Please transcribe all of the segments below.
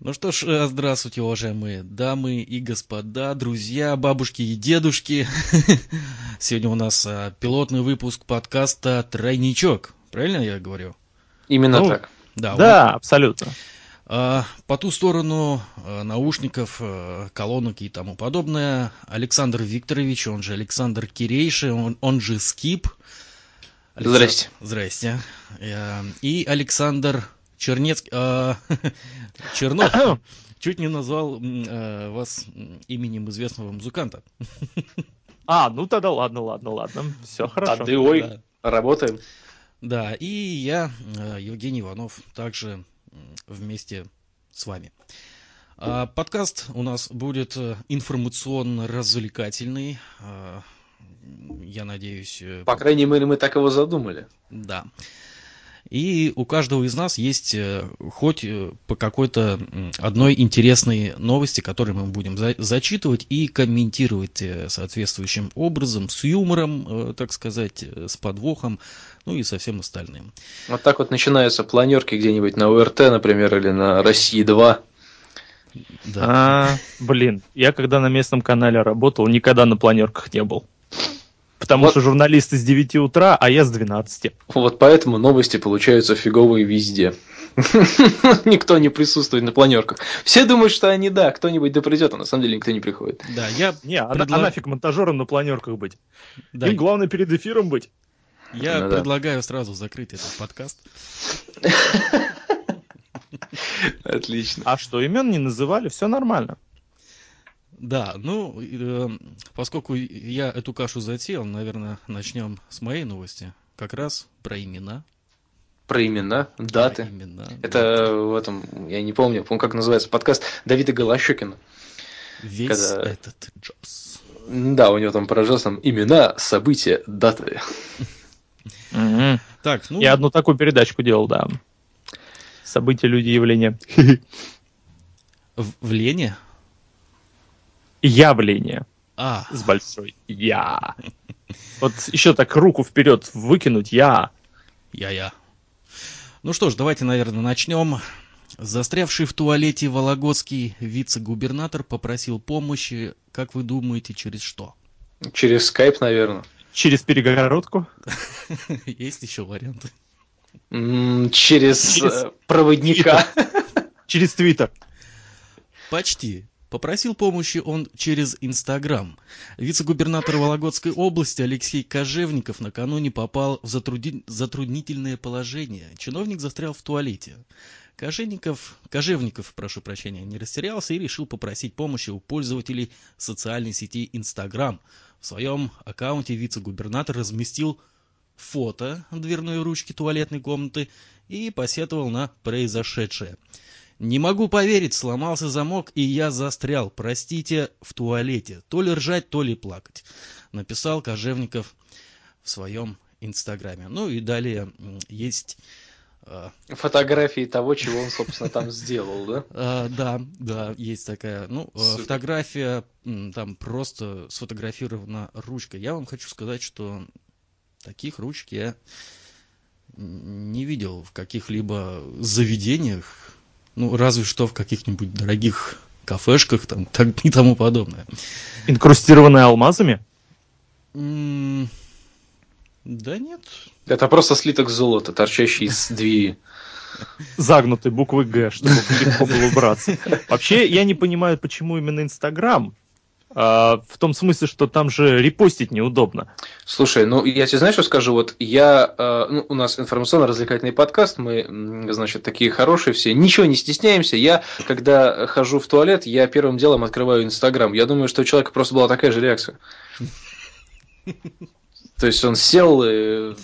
Ну что ж, э, здравствуйте, уважаемые дамы и господа, друзья, бабушки и дедушки. Сегодня у нас а, пилотный выпуск подкаста «Тройничок». Правильно я говорю? Именно ну, так. Да, да вот. абсолютно. А, по ту сторону а, наушников, а, колонок и тому подобное Александр Викторович, он же Александр Кирейши, он, он же Скип. Александр... Здрасте. Здрасте. Э, и Александр Чернецкий, э, Чернов, чуть не назвал э, вас именем известного музыканта. А, ну тогда ладно, ладно, ладно, все хорошо. А ты, ой, да. работаем. Да, и я, э, Евгений Иванов, также вместе с вами. А, подкаст у нас будет э, информационно-развлекательный. А, я надеюсь... Э, По крайней мере, мы так его задумали. Да. И у каждого из нас есть э, хоть э, по какой-то одной интересной новости, которую мы будем за зачитывать и комментировать э, соответствующим образом, с юмором, так сказать, с подвохом, ну и со всем остальным. Вот так вот начинаются планерки где-нибудь на УРТ, например, или на России 2. Да. А, блин, я когда на местном канале работал, никогда на планерках не был. Потому вот. что журналисты с 9 утра, а я с 12. Вот поэтому новости получаются фиговые везде. Никто не присутствует на планерках. Все думают, что они, да, кто-нибудь да придет, а на самом деле никто не приходит. Да, я... Не, а, предла... а нафиг монтажером на планерках быть? Да. Им главное перед эфиром быть. Я ну, предлагаю да. сразу закрыть этот подкаст. Отлично. А что, имен не называли, все нормально. Да, ну, э, поскольку я эту кашу затеял, наверное, начнем с моей новости. Как раз про имена. Про имена, даты. Про имена, Это да. в этом, я не помню, помню, как называется подкаст Давида Голощекина. Весь когда... этот Джобс. Да, у него там по там имена, события, даты. Так, ну... Я одну такую передачку делал, да. События, люди, явления. В Лене? Явление. А. С большой я. Вот еще так руку вперед выкинуть я. Я-я. Ну что ж, давайте, наверное, начнем. Застрявший в туалете Вологодский вице-губернатор попросил помощи, как вы думаете, через что? Через скайп, наверное. Через перегородку? Есть еще варианты? Через э, проводника. Через твиттер. Почти. Попросил помощи он через Инстаграм. Вице-губернатор Вологодской области Алексей Кожевников накануне попал в затруди... затруднительное положение. Чиновник застрял в туалете. Кожевников, Кожевников, прошу прощения, не растерялся и решил попросить помощи у пользователей социальной сети Инстаграм. В своем аккаунте вице-губернатор разместил фото дверной ручки туалетной комнаты и посетовал на произошедшее. Не могу поверить, сломался замок, и я застрял, простите, в туалете. То ли ржать, то ли плакать. Написал Кожевников в своем инстаграме. Ну и далее есть... А, Фотографии того, чего он, собственно, там сделал, да? А, да, да, есть такая. Ну, а, фотография, там просто сфотографирована ручка. Я вам хочу сказать, что таких ручек я не видел в каких-либо заведениях ну, разве что в каких-нибудь дорогих кафешках там, так, и тому подобное. Инкрустированные алмазами? да нет. Это просто слиток золота, торчащий из двери. Загнутой буквы Г, чтобы легко было убраться. Вообще, я не понимаю, почему именно Инстаграм в том смысле, что там же репостить неудобно. Слушай, ну я тебе знаешь, что скажу? Вот я, э, ну, у нас информационно-развлекательный подкаст, мы, значит, такие хорошие все, ничего не стесняемся. Я, когда хожу в туалет, я первым делом открываю Инстаграм. Я думаю, что у человека просто была такая же реакция. То есть он сел, и,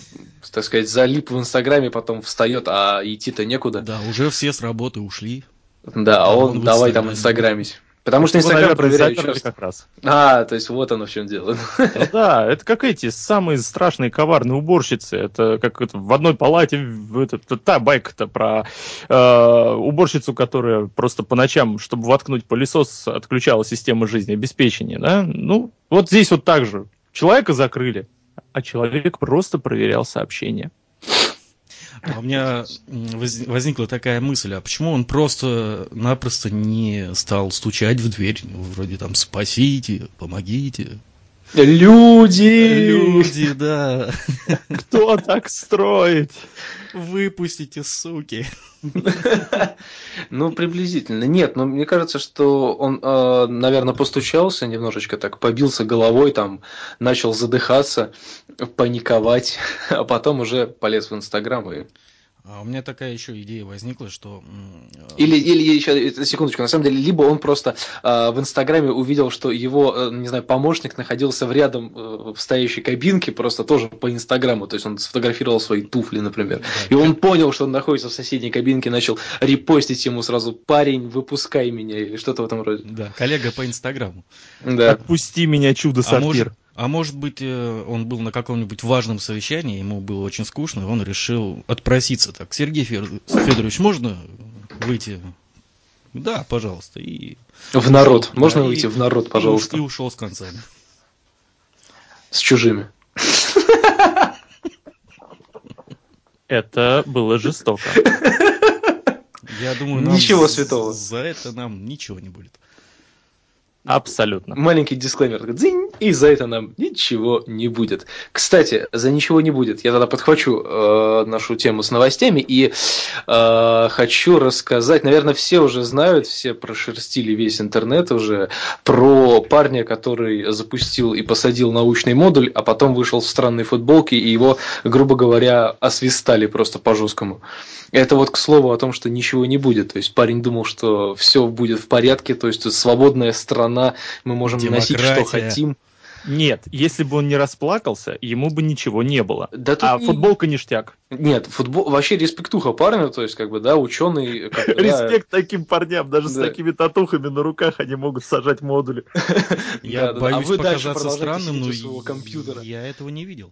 так сказать, залип в Инстаграме, потом встает, а идти-то некуда. Да, уже все с работы ушли. Да, а он, он давай там инстаграмить. Потому что Инстаграм проверяют часто. как раз. А, то есть вот оно в чем дело. Ну, да, это как эти самые страшные коварные уборщицы. Это как это, в одной палате, это, та байка-то про э, уборщицу, которая просто по ночам, чтобы воткнуть пылесос, отключала систему жизнеобеспечения. Да? Ну, вот здесь вот так же. Человека закрыли, а человек просто проверял сообщения. А у меня возникла такая мысль, а почему он просто-напросто не стал стучать в дверь, вроде там «спасите», «помогите», Люди! Люди, да. Кто так строит? Выпустите, суки. Ну, приблизительно. Нет, но мне кажется, что он, э, наверное, постучался немножечко так, побился головой, там, начал задыхаться, паниковать, а потом уже полез в Инстаграм и а у меня такая еще идея возникла, что... Или, или еще, секундочку, на самом деле, либо он просто э, в Инстаграме увидел, что его, э, не знаю, помощник находился в рядом э, в стоящей кабинке, просто тоже по Инстаграму, то есть он сфотографировал свои туфли, например, да, и он понял, что он находится в соседней кабинке, начал репостить ему сразу «парень, выпускай меня» или что-то в этом роде. Да, коллега по Инстаграму. Да. «Отпусти меня, чудо-сапфир». А может, а может быть, э, он был на каком-нибудь важном совещании, ему было очень скучно, и он решил отпроситься так. Сергей Федорович, можно выйти? Да, пожалуйста. И... В народ. Да, можно и... выйти в народ, пожалуйста? И, и ушел с концами. С чужими. Это было жестоко. Я думаю, нам ничего святого. За это нам ничего не будет. Абсолютно. Маленький дисклеймер. Дзинь, и за это нам ничего не будет. Кстати, за ничего не будет. Я тогда подхвачу э, нашу тему с новостями и э, хочу рассказать. Наверное, все уже знают, все прошерстили весь интернет уже про парня, который запустил и посадил научный модуль, а потом вышел в странной футболке и его, грубо говоря, освистали просто по жесткому. Это вот к слову о том, что ничего не будет. То есть парень думал, что все будет в порядке, то есть свободная страна, мы можем Демократия. носить, что хотим. Нет, если бы он не расплакался, ему бы ничего не было. Да а не... футболка ништяк. Нет, футбол вообще респектуха парню, то есть, как бы, да, ученый. Респект таким парням, даже с такими татухами на руках они могут сажать модули. Я боюсь а показаться странным, но я этого не видел.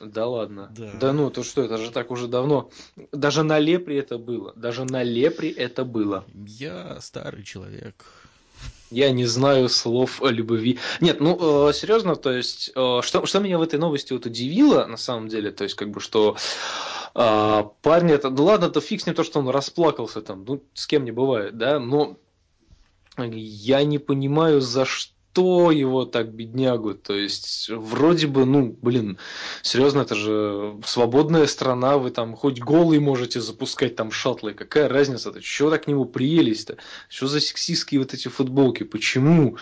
Да ладно. Да. да ну, то что, это же так уже давно. Даже на Лепре это было. Даже на Лепре это было. Я старый человек. Я не знаю слов о любви. Нет, ну, э, серьезно, то есть, э, что, что меня в этой новости вот удивило, на самом деле, то есть, как бы, что э, парень это, ну ладно, то фиг с ним то, что он расплакался там, ну, с кем не бывает, да, но я не понимаю, за что что его так беднягу? То есть, вроде бы, ну, блин, серьезно, это же свободная страна, вы там хоть голый можете запускать там шаттлы, какая разница-то? Чего так к нему приелись-то? Что за сексистские вот эти футболки? Почему?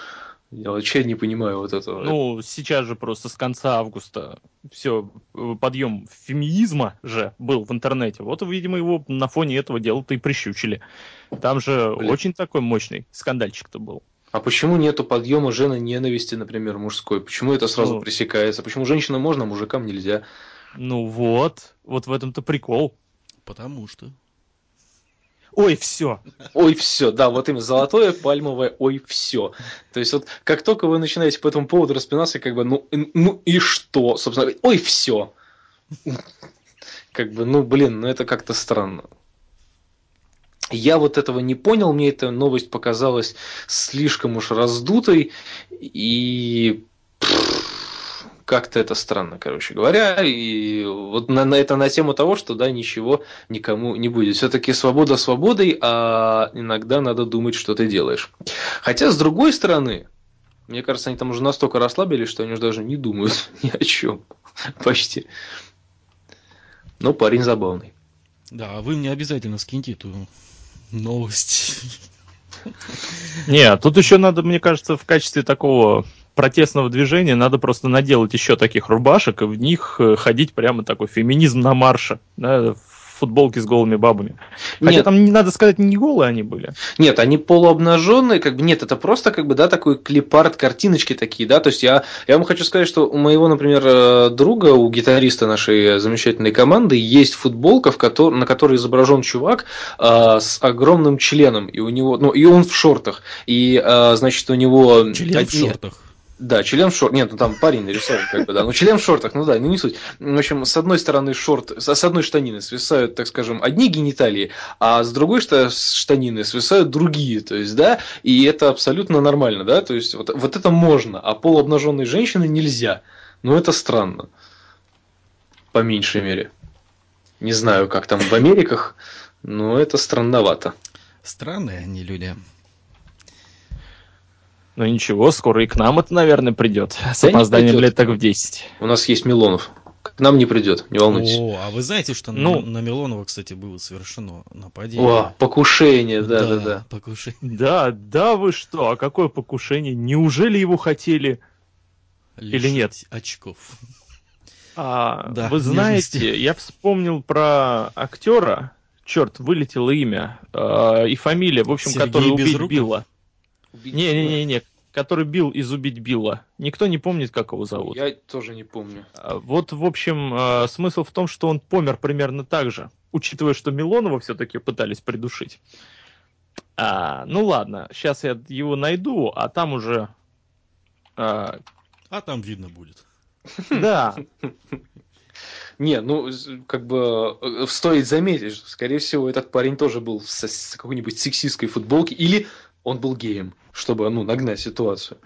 Я вообще не понимаю вот этого. Ну, сейчас же просто с конца августа все, подъем феминизма же был в интернете. Вот, видимо, его на фоне этого дела-то и прищучили. Там же Блин. очень такой мощный скандальчик-то был. А почему нету подъема жены ненависти, например, мужской? Почему это сразу ну, пресекается? Почему женщинам можно, а мужикам нельзя? Ну вот, вот в этом-то прикол. Потому что. Ой, все. Ой, все, да, вот именно золотое пальмовое, ой, все. То есть вот как только вы начинаете по этому поводу распинаться, как бы, ну, ну и что, собственно, ой, все. Как бы, ну, блин, ну это как-то странно. Я вот этого не понял, мне эта новость показалась слишком уж раздутой, и как-то это странно, короче говоря. И вот на, на это на тему того, что да, ничего никому не будет. Все-таки свобода свободой, а иногда надо думать, что ты делаешь. Хотя, с другой стороны, мне кажется, они там уже настолько расслабились, что они уже даже не думают ни о чем. Почти. Но парень забавный. Да, а вы мне обязательно скиньте эту новость. Не, тут еще надо, мне кажется, в качестве такого протестного движения надо просто наделать еще таких рубашек и в них э, ходить прямо такой феминизм на марше, да, футболки с голыми бабами. Хотя нет. там, не надо сказать, не голые они были. Нет, они полуобнаженные, как бы нет, это просто как бы, да, такой клипарт, картиночки такие, да, то есть я, я вам хочу сказать, что у моего, например, э, друга, у гитариста нашей замечательной команды есть футболка, в которой, на которой изображен чувак э, с огромным членом, и у него, ну, и он в шортах, и, э, значит, у него... Член в шортах. Да, член в шортах. Нет, ну там парень нарисован, как бы, да. Ну, член в шортах, ну да, ну не суть. В общем, с одной стороны шорт, с одной штанины свисают, так скажем, одни гениталии, а с другой штанины свисают другие. То есть, да, и это абсолютно нормально, да. То есть, вот, вот это можно, а полуобнаженной женщины нельзя. Ну, это странно. По меньшей мере. Не знаю, как там в Америках, но это странновато. Странные они люди. Ну ничего, скоро и к нам это, наверное, придет. С Да опозданием придет. лет так в 10. У нас есть Милонов. К нам не придет, не волнуйтесь. О, а вы знаете, что на- Ну. на, Милонова, кстати, было совершено нападение? О, покушение, да, да, да. покушение. Да, да вы что, а какое покушение? Неужели его хотели? Или нет? Лишить очков. А, Да, вы знаете, нежности. я вспомнил про актера, черт, вылетело имя э, и фамилия, в общем, Сергей который убить Безруков? Билла. Не-не-не, который бил из убить Билла. Никто не помнит, как его зовут. Я тоже не помню. А, Вот, в общем, э, смысл в том, что он помер примерно так же, учитывая, что Милонова все-таки пытались придушить. А, ну ладно, сейчас я его найду, а там уже... а, А там видно будет. да, Не, ну, как бы э, стоит заметить, что, скорее всего, этот парень тоже был с, с какой-нибудь сексистской футболки, или он был геем, чтобы, ну, нагнать ситуацию.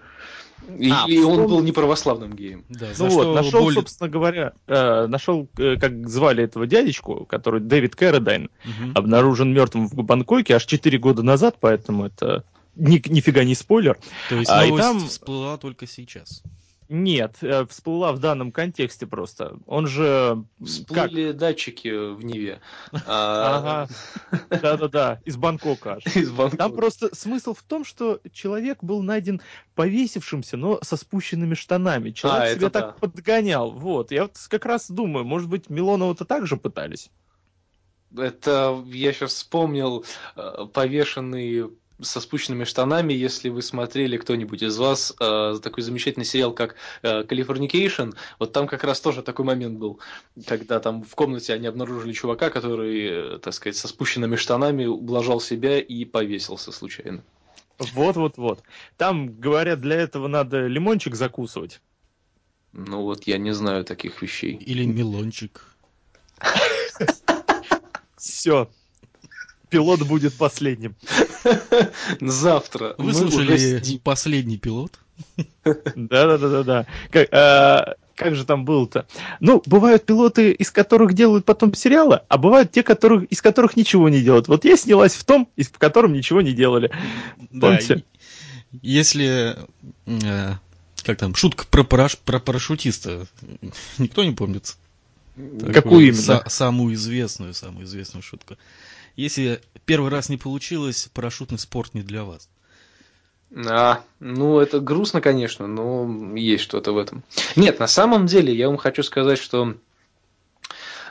И, А, и он был неправославным геем. Да, ну что вот, нашел, боль- собственно говоря, э, нашел, э, как звали этого дядечку, который Дэвид Кэрридайн, Мгм. обнаружен мертвым в Бангкоке аж 4 года назад, поэтому это ни, нифига не спойлер. То есть а, и новость там- всплыла только сейчас. Нет, э, всплыла в данном контексте просто. Он же... м, Как? Всплыли датчики в Неве. А, Ага. Да-да-да, из Бангкока. Из Бангкока. Там просто смысл в том, что человек был найден повесившимся, но со спущенными штанами. Человек А, себя так подгонял. Вот. Я вот как раз думаю, может быть, Милонова-то так же пытались. Это я сейчас вспомнил э, повешенный со спущенными штанами, если вы смотрели кто-нибудь из вас э, такой замечательный сериал, как э, Californication, вот там как раз тоже такой момент был, когда там в комнате они обнаружили чувака, который, э, так сказать, со спущенными штанами ублажал себя и повесился случайно. Вот-вот-вот. Там, говорят, для этого надо лимончик закусывать. Ну вот я не знаю таких вещей. Или Милончик. Все. Пилот будет последним. Завтра Вы слушали последний пилот? Да-да-да-да-да. Как, а, как же там было-то? Ну, бывают пилоты, из которых делают потом сериалы, а бывают те, которых, из которых ничего не делают. Вот я снялась в том, из- в котором ничего не делали. Да, Помните? и- если... э, как там, шутка про, параш- про парашютиста. Никто не помнит? Такую Какую именно? са- самую известную, самую известную шутку. Если первый раз не получилось, парашютный спорт не для вас. А, ну это грустно, конечно, но есть что-то в этом. Нет, на самом деле я вам хочу сказать, что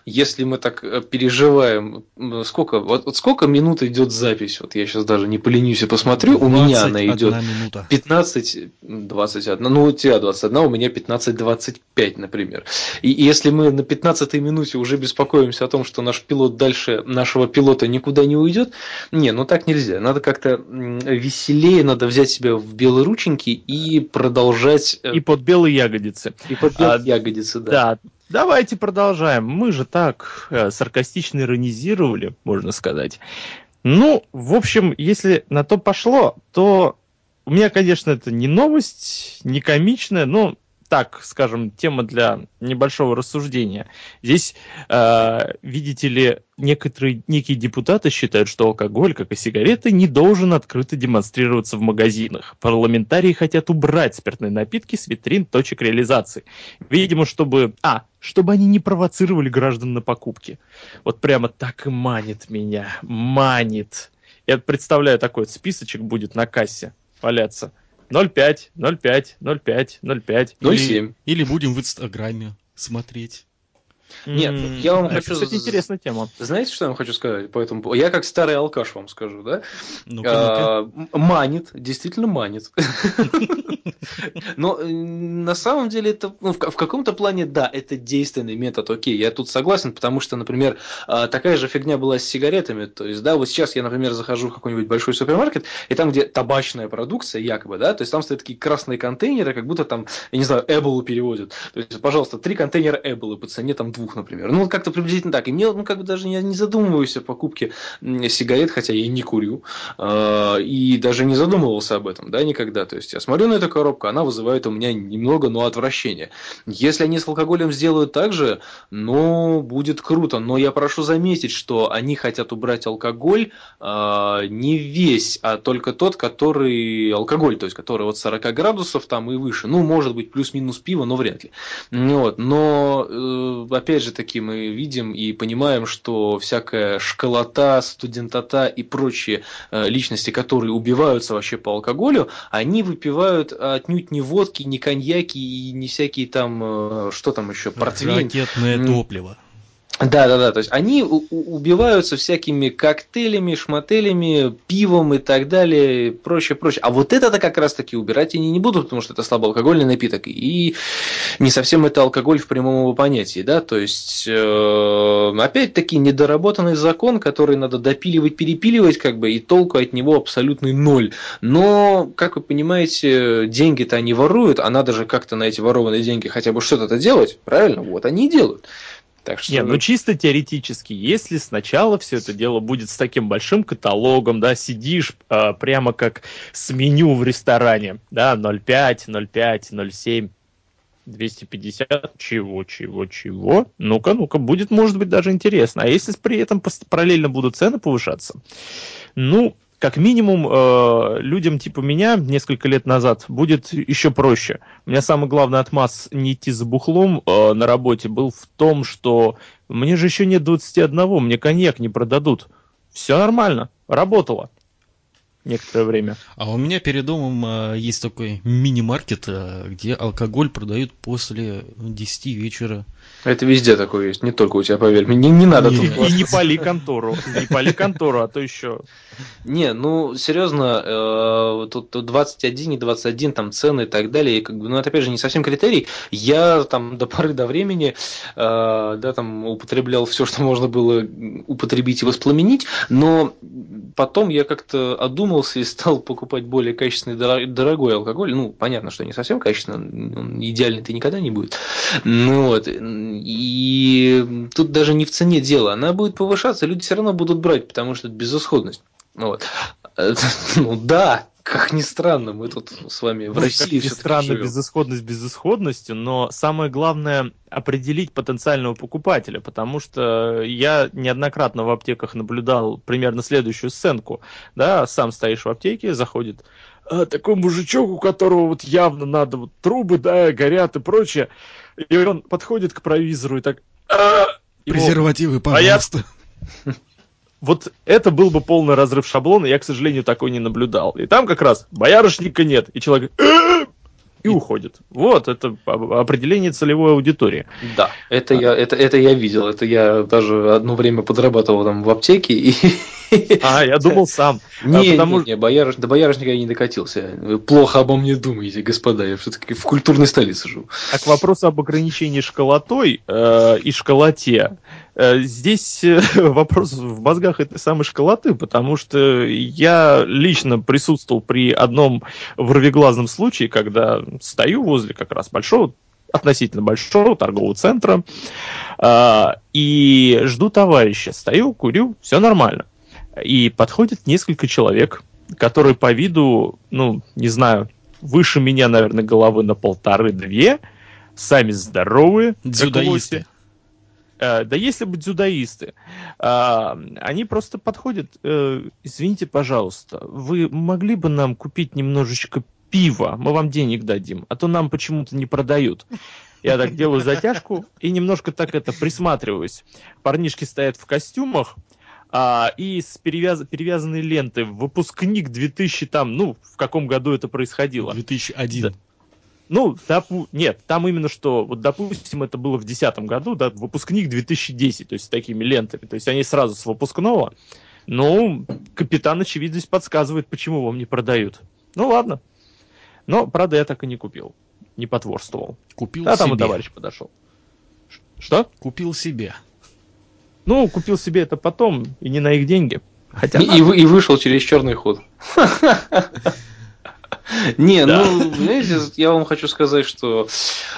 если мы так э, переживаем, сколько, вот, вот сколько минут идет запись, вот я сейчас даже не поленюсь и посмотрю, у меня она 21 идет минута. 15, 21, ну у тебя 21, у меня 15-25, например. И если мы на 15 минуте уже беспокоимся о том, что наш пилот дальше нашего пилота никуда не уйдет, не, ну так нельзя. Надо как-то веселее, надо взять себя в белые рученьки и продолжать э, И под белые ягодицы. и подбирать а, ягодицы, да. Да. Давайте продолжаем. Мы же так э, саркастично иронизировали, можно сказать. Ну, в общем, если на то пошло, то у меня, конечно, это не новость, не комичная, но так, скажем, тема для небольшого рассуждения. Здесь, э, видите ли, некоторые некие депутаты считают, что алкоголь, как и сигареты, не должен открыто демонстрироваться в магазинах. Парламентарии хотят убрать спиртные напитки с витрин точек реализации. Видимо, чтобы... А, чтобы они не провоцировали граждан на покупки. Вот прямо так и манит меня. Манит. Я представляю, такой вот списочек будет на кассе валяться. 0,5, 0,5, 0,5, 0,5. Ну и Или- 7. Или будем в Инстаграме смотреть. Нет, М, я вам это, хочу Кстати, интересная тема. Знаете, что я вам хочу сказать по этому поводу? Я как старый алкаш вам скажу, да? А, манит, действительно манит. Но э, на самом деле это ну, в, в каком-то плане, да, это действенный метод, окей, я тут согласен, потому что, например, а, такая же фигня была с сигаретами, то есть, да, вот сейчас я, например, захожу в какой-нибудь большой супермаркет, и там, где табачная продукция, якобы, да, то есть там стоят такие красные контейнеры, как будто там, я не знаю, Эболу переводят, то есть, пожалуйста, три контейнера Эболы по цене там двух, например. Ну, вот как-то приблизительно так. И мне, ну, как бы даже я не задумываюсь о покупке сигарет, хотя я не курю, э, и даже не задумывался об этом, да, никогда. То есть я смотрю на эту коробку, она вызывает у меня немного, но отвращение. Если они с алкоголем сделают так же, ну, будет круто. Но я прошу заметить, что они хотят убрать алкоголь э, не весь, а только тот, который алкоголь, то есть который вот 40 градусов там и выше. Ну, может быть, плюс-минус пиво, но вряд ли. Вот. Но, э, опять же таки, мы видим и понимаем, что всякая школота, студентота и прочие э, личности, которые убиваются вообще по алкоголю, они выпивают отнюдь не водки, не коньяки и не всякие там, э, что там еще, портвейн. Ракетное топливо. Да, да, да. То есть они убиваются всякими коктейлями, шмотелями, пивом и так далее, прочее, прочее. А вот это-то как раз-таки убирать они не будут, потому что это слабоалкогольный напиток. И не совсем это алкоголь в прямом его понятии, да. То есть, э, опять-таки, недоработанный закон, который надо допиливать, перепиливать, как бы, и толку от него абсолютный ноль. Но, как вы понимаете, деньги-то они воруют, а надо же как-то на эти ворованные деньги хотя бы что-то делать, правильно? Вот они и делают. Так что... Не, ну чисто теоретически, если сначала все это дело будет с таким большим каталогом, да, сидишь э, прямо как с меню в ресторане, да, 0,5, 0,5, 0,7, 250, чего, чего, чего. Ну-ка, ну-ка, будет, может быть, даже интересно. А если при этом параллельно будут цены повышаться, ну, как минимум, э, людям типа меня несколько лет назад будет еще проще. У меня самый главный отмаз не идти за бухлом э, на работе был в том, что мне же еще нет 21, мне коньяк не продадут. Все нормально, работало некоторое время. А у меня перед домом а, есть такой мини-маркет, а, где алкоголь продают после 10 вечера. Это везде такое есть, не только у тебя, поверь. Не, не надо тут... И не пали контору, не пали контору, а то еще... Не, ну, серьезно, э, тут 21 и 21, там цены и так далее, и, как бы, ну, это, опять же, не совсем критерий. Я там до поры до времени, э, да, там, употреблял все, что можно было употребить и воспламенить, но потом я как-то одумался и стал покупать более качественный, дорогой алкоголь. Ну, понятно, что не совсем качественный, он идеальный ты никогда не будет. Ну, вот, и тут даже не в цене дело, она будет повышаться, люди все равно будут брать, потому что это безысходность. Вот. Ну да, как ни странно, мы тут с вами в ну, России все странно живем. безысходность безысходностью, но самое главное определить потенциального покупателя, потому что я неоднократно в аптеках наблюдал примерно следующую сценку. Да, сам стоишь в аптеке, заходит а, такой мужичок, у которого вот явно надо вот трубы, да, горят и прочее. И он подходит к провизору и так... А, Презервативы, пожалуйста. А я... Вот это был бы полный разрыв шаблона, я, к сожалению, такой не наблюдал. И там как раз боярышника нет, и человек и уходит. Вот, это определение целевой аудитории. Да, это, а. я, это, это я видел. Это я даже одно время подрабатывал там в аптеке. И... А, я думал сам. Не, а потому... не, не боярыш... до боярышника я не докатился. Вы плохо обо мне думаете, господа. Я все-таки в культурной столице живу. А к вопросу об ограничении школотой э, и школоте. Э, здесь э, вопрос в мозгах этой самой школоты, потому что я лично присутствовал при одном ворвиглазном случае, когда стою возле как раз большого относительно большого торгового центра э, и жду товарища. Стою, курю, все нормально. И подходит несколько человек, которые по виду, ну, не знаю, выше меня, наверное, головы на полторы-две, сами здоровые. Дзюдоисты. Э, да если бы дзюдоисты, э, они просто подходят, э, извините, пожалуйста, вы могли бы нам купить немножечко пива, мы вам денег дадим, а то нам почему-то не продают. Я так делаю затяжку и немножко так это присматриваюсь. Парнишки стоят в костюмах, а, и с перевяз... перевязанной лентой выпускник 2000 там, ну, в каком году это происходило? 2001. Да. Ну, допу... нет, там именно что, вот допустим, это было в 2010 году, да, выпускник 2010, то есть с такими лентами, то есть они сразу с выпускного, ну, капитан очевидность подсказывает, почему вам не продают. Ну, ладно. Но, правда, я так и не купил, не потворствовал. Купил а себе. там и товарищ подошел. Что? Купил себе. Ну, купил себе это потом, и не на их деньги. Хотя и, и, и вышел через черный ход. Не, ну, знаете, я вам хочу сказать, что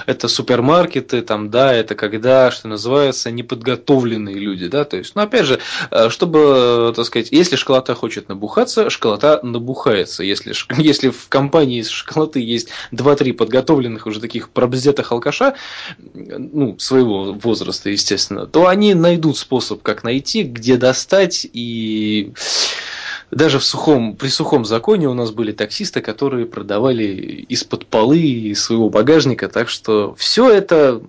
это супермаркеты, там, да, это когда, что называется, неподготовленные люди, да, то есть, ну, опять же, э, чтобы, так сказать, если школота хочет набухаться, школота набухается. Если, если в компании из школоты есть 2-3 подготовленных уже таких пробздетых алкаша, ну, своего возраста, естественно, то они найдут способ, как найти, где достать и даже в сухом, при сухом законе у нас были таксисты, которые продавали из-под полы, из своего багажника, так что все это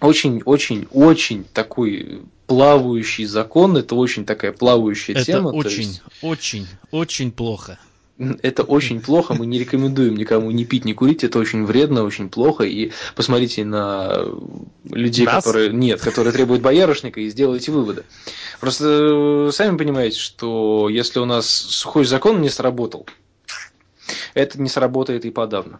очень-очень-очень такой плавающий закон, это очень такая плавающая это тема. очень, есть... очень, очень плохо. Это очень плохо, мы не рекомендуем никому не пить, не курить, это очень вредно, очень плохо. И посмотрите на людей, Нас? которые нет, которые требуют боярышника, и сделайте выводы. Просто э, сами понимаете, что если у нас сухой закон не сработал, это не сработает и подавно.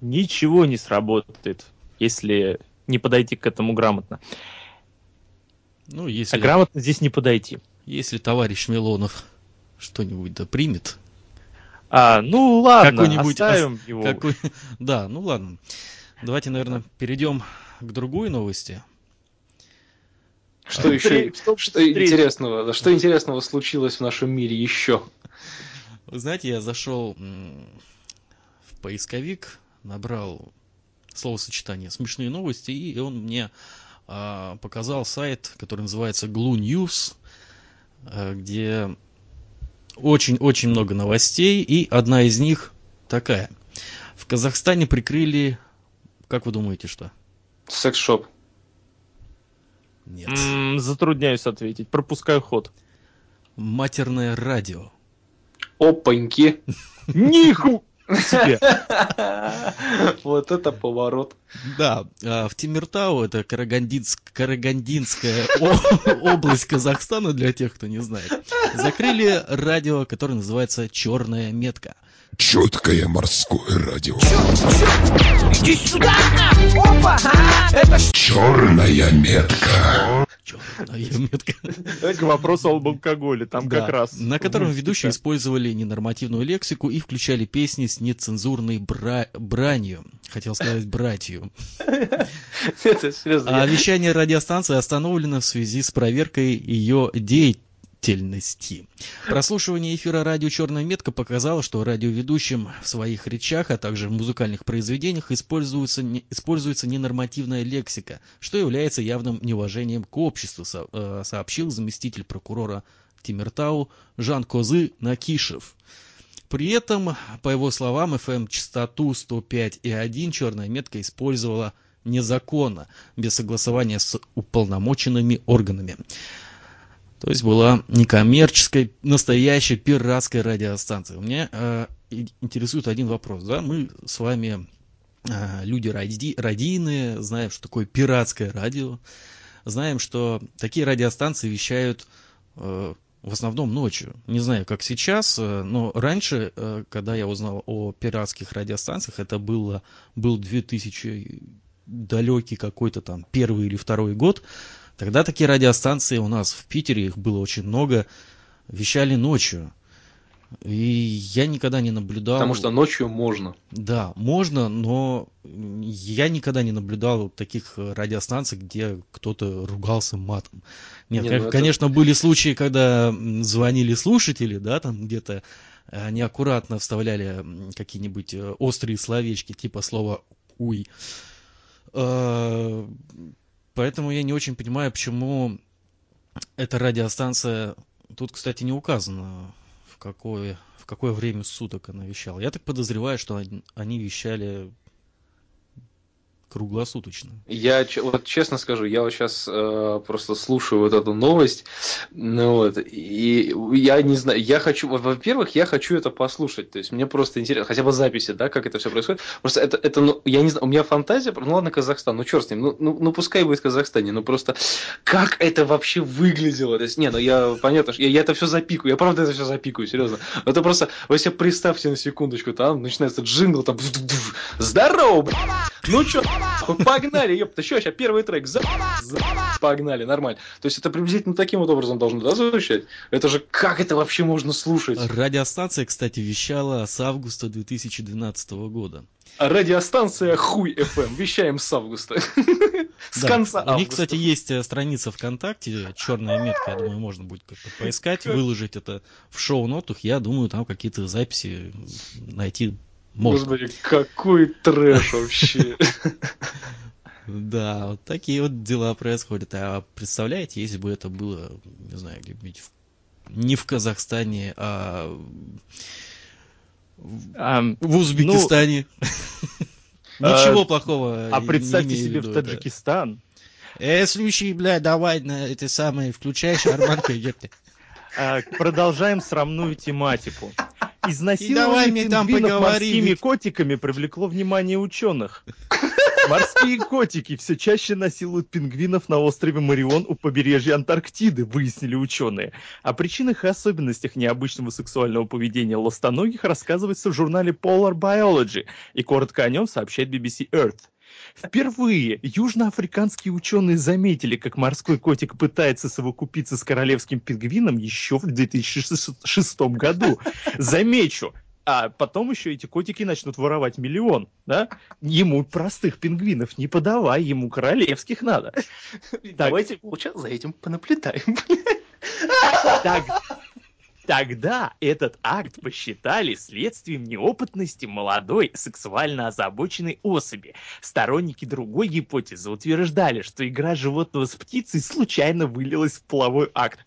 Ничего не сработает, если не подойти к этому грамотно. Ну, если... А грамотно здесь не подойти. Если товарищ Милонов что-нибудь да примет. А, ну ладно, какой-нибудь оставим ос... его. Какой... Да, ну ладно. Давайте, наверное, перейдем к другой новости. Что а, еще? Что, что интересного? Что интересного случилось в нашем мире еще? Вы знаете, я зашел в поисковик, набрал словосочетание «смешные новости», и он мне а, показал сайт, который называется Glue News, а, где очень-очень много новостей, и одна из них такая. В Казахстане прикрыли, как вы думаете, что? Секс-шоп. Нет. М-м, затрудняюсь ответить. Пропускаю ход. Матерное радио. Опаньки. Ниху! Вот это поворот. Да, а, в Тимиртау, это Карагандинская область Казахстана, для тех, кто не знает, закрыли радио, которое называется «Черная метка». Четкое морское радио. Иди сюда! Опа! Это Черная метка. Черная метка. К вопросу об алкоголе, там да, как раз. На котором ведущие использовали ненормативную лексику и включали песни с нецензурной бра... бранью. Хотел сказать братью. Это серьезно. А вещание радиостанции остановлено в связи с проверкой ее деятельности деятельности. Прослушивание эфира радио «Черная метка» показало, что радиоведущим в своих речах, а также в музыкальных произведениях используется, не, используется ненормативная лексика, что является явным неуважением к обществу, со, э, сообщил заместитель прокурора Тимиртау Жан Козы Накишев. При этом, по его словам, FM-частоту 105,1 «Черная метка» использовала незаконно, без согласования с уполномоченными органами. То есть была некоммерческая, настоящая пиратская радиостанция. У меня э, интересует один вопрос. Да? Мы с вами э, люди ради, радийные, знаем, что такое пиратское радио. Знаем, что такие радиостанции вещают э, в основном ночью. Не знаю, как сейчас, э, но раньше, э, когда я узнал о пиратских радиостанциях, это было, был 2000 далекий какой-то там первый или второй год, Тогда такие радиостанции у нас в Питере, их было очень много, вещали ночью. И я никогда не наблюдал... Потому что ночью можно. Да, можно, но я никогда не наблюдал таких радиостанций, где кто-то ругался матом. Нет, не, ну конечно, это... были случаи, когда звонили слушатели, да, там где-то э, неаккуратно вставляли какие-нибудь э, острые словечки, типа слова «уй». Поэтому я не очень понимаю, почему эта радиостанция... Тут, кстати, не указано, в какое, в какое время суток она вещала. Я так подозреваю, что они вещали круглосуточно. Я вот честно скажу, я вот сейчас э, просто слушаю вот эту новость, ну вот, и я не знаю, я хочу, во-первых, я хочу это послушать, то есть мне просто интересно, хотя бы записи, да, как это все происходит, просто это, это, ну, я не знаю, у меня фантазия, ну ладно, Казахстан, ну черт с ним, ну, ну, ну пускай будет в Казахстане, ну просто как это вообще выглядело, то есть, не, ну я, понятно, я, я это все запикаю, я правда это все запикаю, серьезно, это просто, вы себе представьте на секундочку, там начинается джингл, там, здорово, ну что, Погнали, ёпта, еще, сейчас первый трек. За... за- Погнали, нормально. То есть это приблизительно таким вот образом должно да, звучать? Это же как это вообще можно слушать? Радиостанция, кстати, вещала с августа 2012 года. Радиостанция Хуй FM. Вещаем с августа. С Да, конца У них, августа. кстати, есть э, страница ВКонтакте, черная метка, я думаю, можно будет как-то поискать, выложить это в шоу-нотах. Я думаю, там какие-то записи найти можно. Господи, какой трэш вообще. Да, вот такие вот дела происходят. А представляете, если бы это было, не знаю, где-нибудь в- не в Казахстане, а в- Узбекистане. Ничего плохого. а не представьте себе виду, в да. Таджикистан. Э, слушай, бля, давай на это самое, включай шарманку, ёпта. А, Продолжаем срамную тематику. Изнасилование пингвинов морскими котиками привлекло внимание ученых. Морские котики все чаще насилуют пингвинов на острове Марион у побережья Антарктиды, выяснили ученые. О причинах и особенностях необычного сексуального поведения ластоногих рассказывается в журнале Polar Biology, и коротко о нем сообщает BBC Earth. Впервые южноафриканские ученые заметили, как морской котик пытается совокупиться с королевским пингвином еще в 2006 году. Замечу, а потом еще эти котики начнут воровать миллион, да? Ему простых пингвинов не подавай, ему королевских надо. Давайте сейчас за этим понаблюдаем. Так- Тогда этот акт посчитали следствием неопытности молодой сексуально озабоченной особи. Сторонники другой гипотезы утверждали, что игра животного с птицей случайно вылилась в половой акт.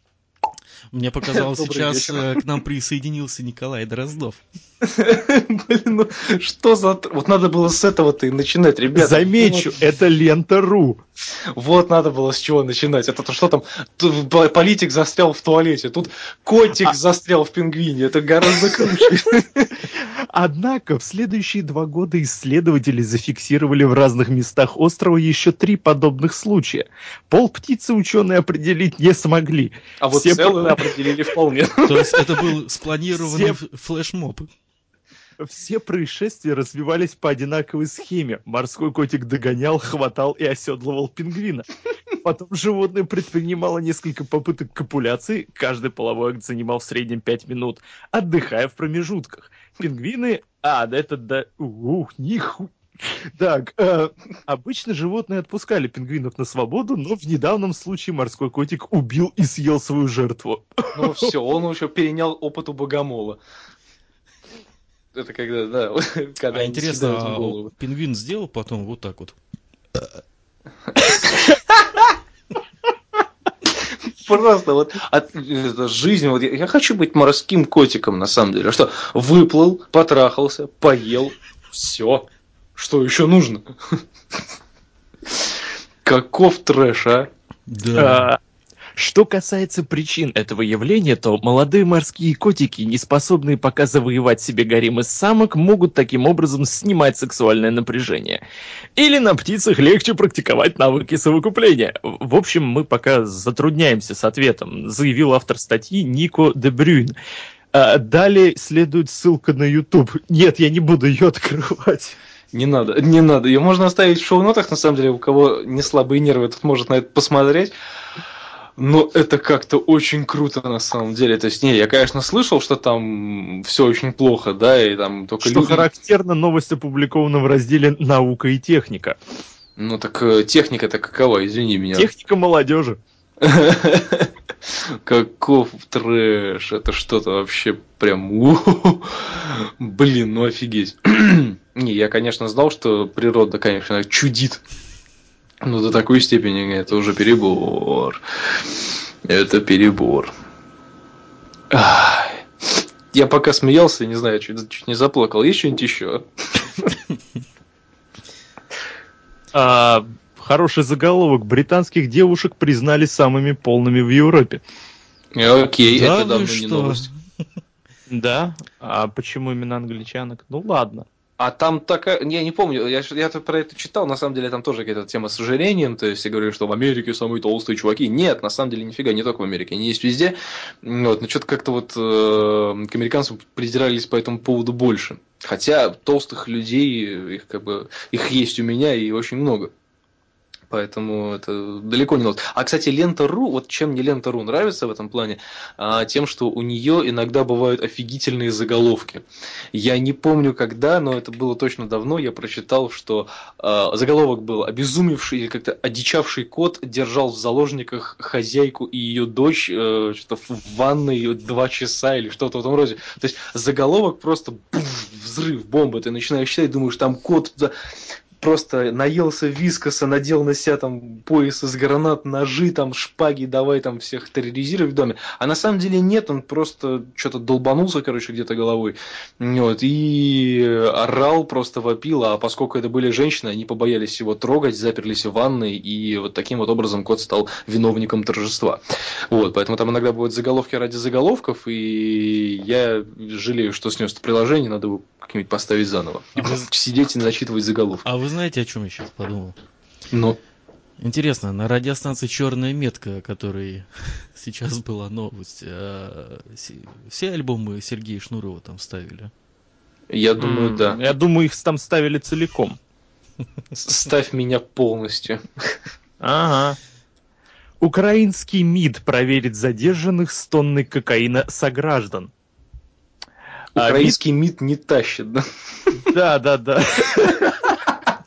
Мне показалось, Добрый сейчас вечер. э, к нам присоединился Николай Дроздов. Блин, ну что за... Вот надо было с этого-то и начинать, ребята. Замечу, это лента.ру. Вот надо было с чего начинать. Это то, что там политик застрял в туалете, тут котик А- застрял в пингвине. Это гораздо круче. Однако в следующие два года исследователи зафиксировали в разных местах острова еще три подобных случая. Пол птицы ученые определить не смогли. А вот Все целые определили вполне. То есть это был спланированный Все- флешмоб. Все происшествия развивались по одинаковой схеме. Морской котик догонял, хватал и оседлывал пингвина. Потом животное предпринимало несколько попыток копуляции, каждый половой акт занимал в среднем 5 минут, отдыхая в промежутках. Пингвины... А, да это да... Ух, ниху... Так, э, обычно животные отпускали пингвинов на свободу, но в недавнем случае морской котик убил и съел свою жертву. Ну все, он еще перенял опыт у богомола. Это когда, да, когда А интересно, а пингвин сделал потом вот так вот? Просто вот от, жизнь, вот я, я хочу быть морским котиком на самом деле. Что выплыл, потрахался, поел, все. Что еще нужно? Каков трэш, а? Да. А, Что касается причин этого явления, то молодые морские котики, не способные пока завоевать себе гарем из самок, могут таким образом снимать сексуальное напряжение. Или на птицах легче практиковать навыки совокупления. В общем, мы пока затрудняемся с ответом, заявил автор статьи Нико де Брюн. А, Далее следует ссылка на YouTube. Нет, я не буду ее открывать. Не надо, не надо. Ее можно оставить в шоу-нотах, на самом деле, у кого не слабые нервы, тут может на это посмотреть. Но это как-то очень круто на самом деле. То есть, не, я, конечно, слышал, что там все очень плохо, да, и там только Что люди- характерно, новость опубликована в разделе «Наука и техника». Ну так э, техника-то какова, извини меня. Техника молодежи. Каков трэш, это что-то вообще прям... Блин, ну офигеть. Не, я, конечно, знал, что природа, конечно, чудит. Но до такой степени это уже перебор. Это перебор. Я пока смеялся, не знаю, чуть, чуть не заплакал. Есть что-нибудь еще? А, хороший заголовок. Британских девушек признали самыми полными в Европе. Окей, Да это давно не новость. Да? А почему именно англичанок? Ну ладно. А там такая, я не помню, я, я про это читал, на самом деле там тоже какая-то тема с ожирением, то есть я говорю, что в Америке самые толстые чуваки. Нет, на самом деле нифига, не только в Америке, они есть везде. Вот, но что-то как-то вот э, к американцам придирались по этому поводу больше. Хотя толстых людей, их как бы, их есть у меня и очень много. Поэтому это далеко не лот. А, кстати, Лента.ру, вот чем мне Лента.ру нравится в этом плане, а, тем, что у нее иногда бывают офигительные заголовки. Я не помню когда, но это было точно давно, я прочитал, что а, заголовок был «Обезумевший или как-то одичавший кот держал в заложниках хозяйку и ее дочь э, что-то в ванной два часа или что-то в этом роде». То есть заголовок просто пуф, взрыв, бомба, ты начинаешь читать, думаешь, там кот просто наелся вискоса, надел на себя там пояс из гранат, ножи, там шпаги, давай там всех терроризировать в доме. А на самом деле нет, он просто что-то долбанулся, короче, где-то головой. Вот, и орал, просто вопил, а поскольку это были женщины, они побоялись его трогать, заперлись в ванной, и вот таким вот образом кот стал виновником торжества. Вот, поэтому там иногда бывают заголовки ради заголовков, и я жалею, что снес это приложение, надо его как-нибудь поставить заново. И А вы- просто сидеть и зачитывать заголовки. А вы знаете, о чем я сейчас подумал? Но Интересно, на радиостанции Черная метка, о которой сейчас была новость, а, се- все альбомы Сергея Шнурова там ставили. я думаю, да. Я думаю, их там ставили целиком. Ставь меня полностью. Ага. Украинский МИД проверит задержанных с тонной кокаина сограждан. А, Украинский МИД не тащит, да? Да, да, да.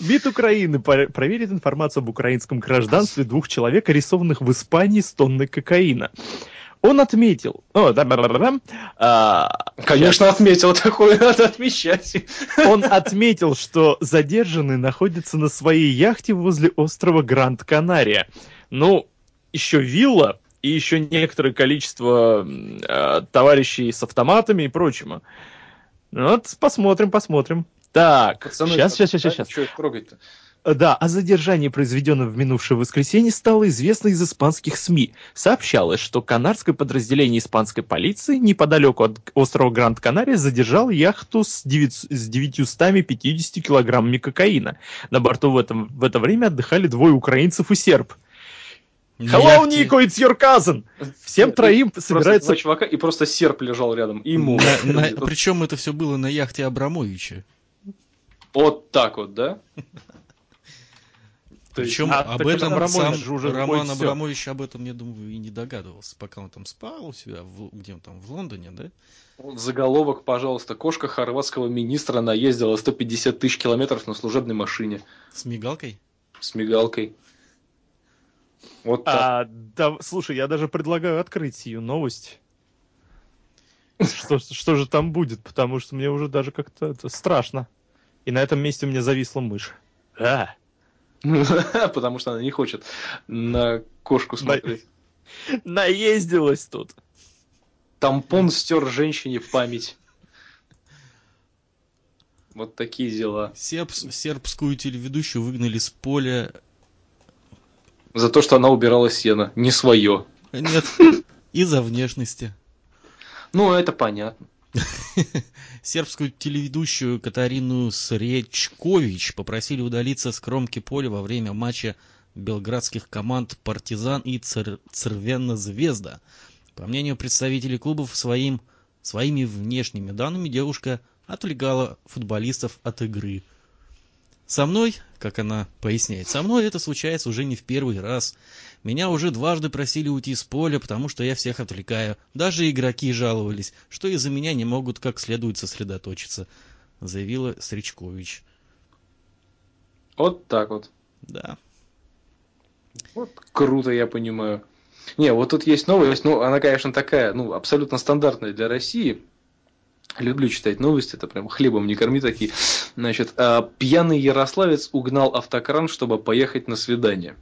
МИД Украины проверит информацию об украинском гражданстве двух человек, арестованных в Испании с тонной кокаина. Он отметил... О, да, да, да, да. А, Конечно, отметил такое, надо отмечать. Он отметил, что задержанный находится на своей яхте возле острова Гранд-Канария. Ну, еще вилла и еще некоторое количество э, товарищей с автоматами и прочим. Ну Вот, посмотрим, посмотрим. Так, Пацаны, сейчас, сейчас, сейчас, сейчас. Что их трогать-то? Да, о задержании, произведенном в минувшее воскресенье, стало известно из испанских СМИ. Сообщалось, что канарское подразделение испанской полиции неподалеку от острова Гранд-Канария задержал яхту с, 9 с 950 килограммами кокаина. На борту в, этом, в это время отдыхали двое украинцев и серб. Hello, Nico, it's your cousin! Всем троим Просто собирается... два чувака, и просто серп лежал рядом. И ему. Причем это все было на яхте Абрамовича. Вот так вот, да? То есть, Причем а, об этом Абрамович сам же уже Роман. Абрамович об этом, я думаю, и не догадывался, пока он там спал у себя, в- где он там, в Лондоне, да? вот заголовок, пожалуйста. Кошка хорватского министра наездила 150 тысяч километров на служебной машине С мигалкой. с мигалкой. Вот так. А, да, слушай, я даже предлагаю открыть сию новость. Что, что же там будет, потому что мне уже даже как-то это страшно. И на этом месте у меня зависла мышь. А, Потому что она не хочет на кошку смотреть. наездилась тут. Тампон стер женщине память. Вот такие дела. Сербс- сербскую телеведущую выгнали с поля. За то, что она убирала сено. Не свое. Нет, из-за внешности. Ну, это понятно. Сербскую телеведущую Катарину Сречкович попросили удалиться с кромки поля во время матча белградских команд «Партизан» и Цер... «Цервена Звезда». По мнению представителей клубов, своим... своими внешними данными девушка отвлекала футболистов от игры. Со мной, как она поясняет, со мной это случается уже не в первый раз. Меня уже дважды просили уйти с поля, потому что я всех отвлекаю. Даже игроки жаловались, что из-за меня не могут как следует сосредоточиться, заявила Сречкович. Вот так вот. Да. Вот круто, я понимаю. Не, вот тут есть новость, ну, она, конечно, такая, ну, абсолютно стандартная для России. Люблю читать новости, это прям хлебом не корми такие. Значит, а, пьяный ярославец угнал автокран, чтобы поехать на свидание.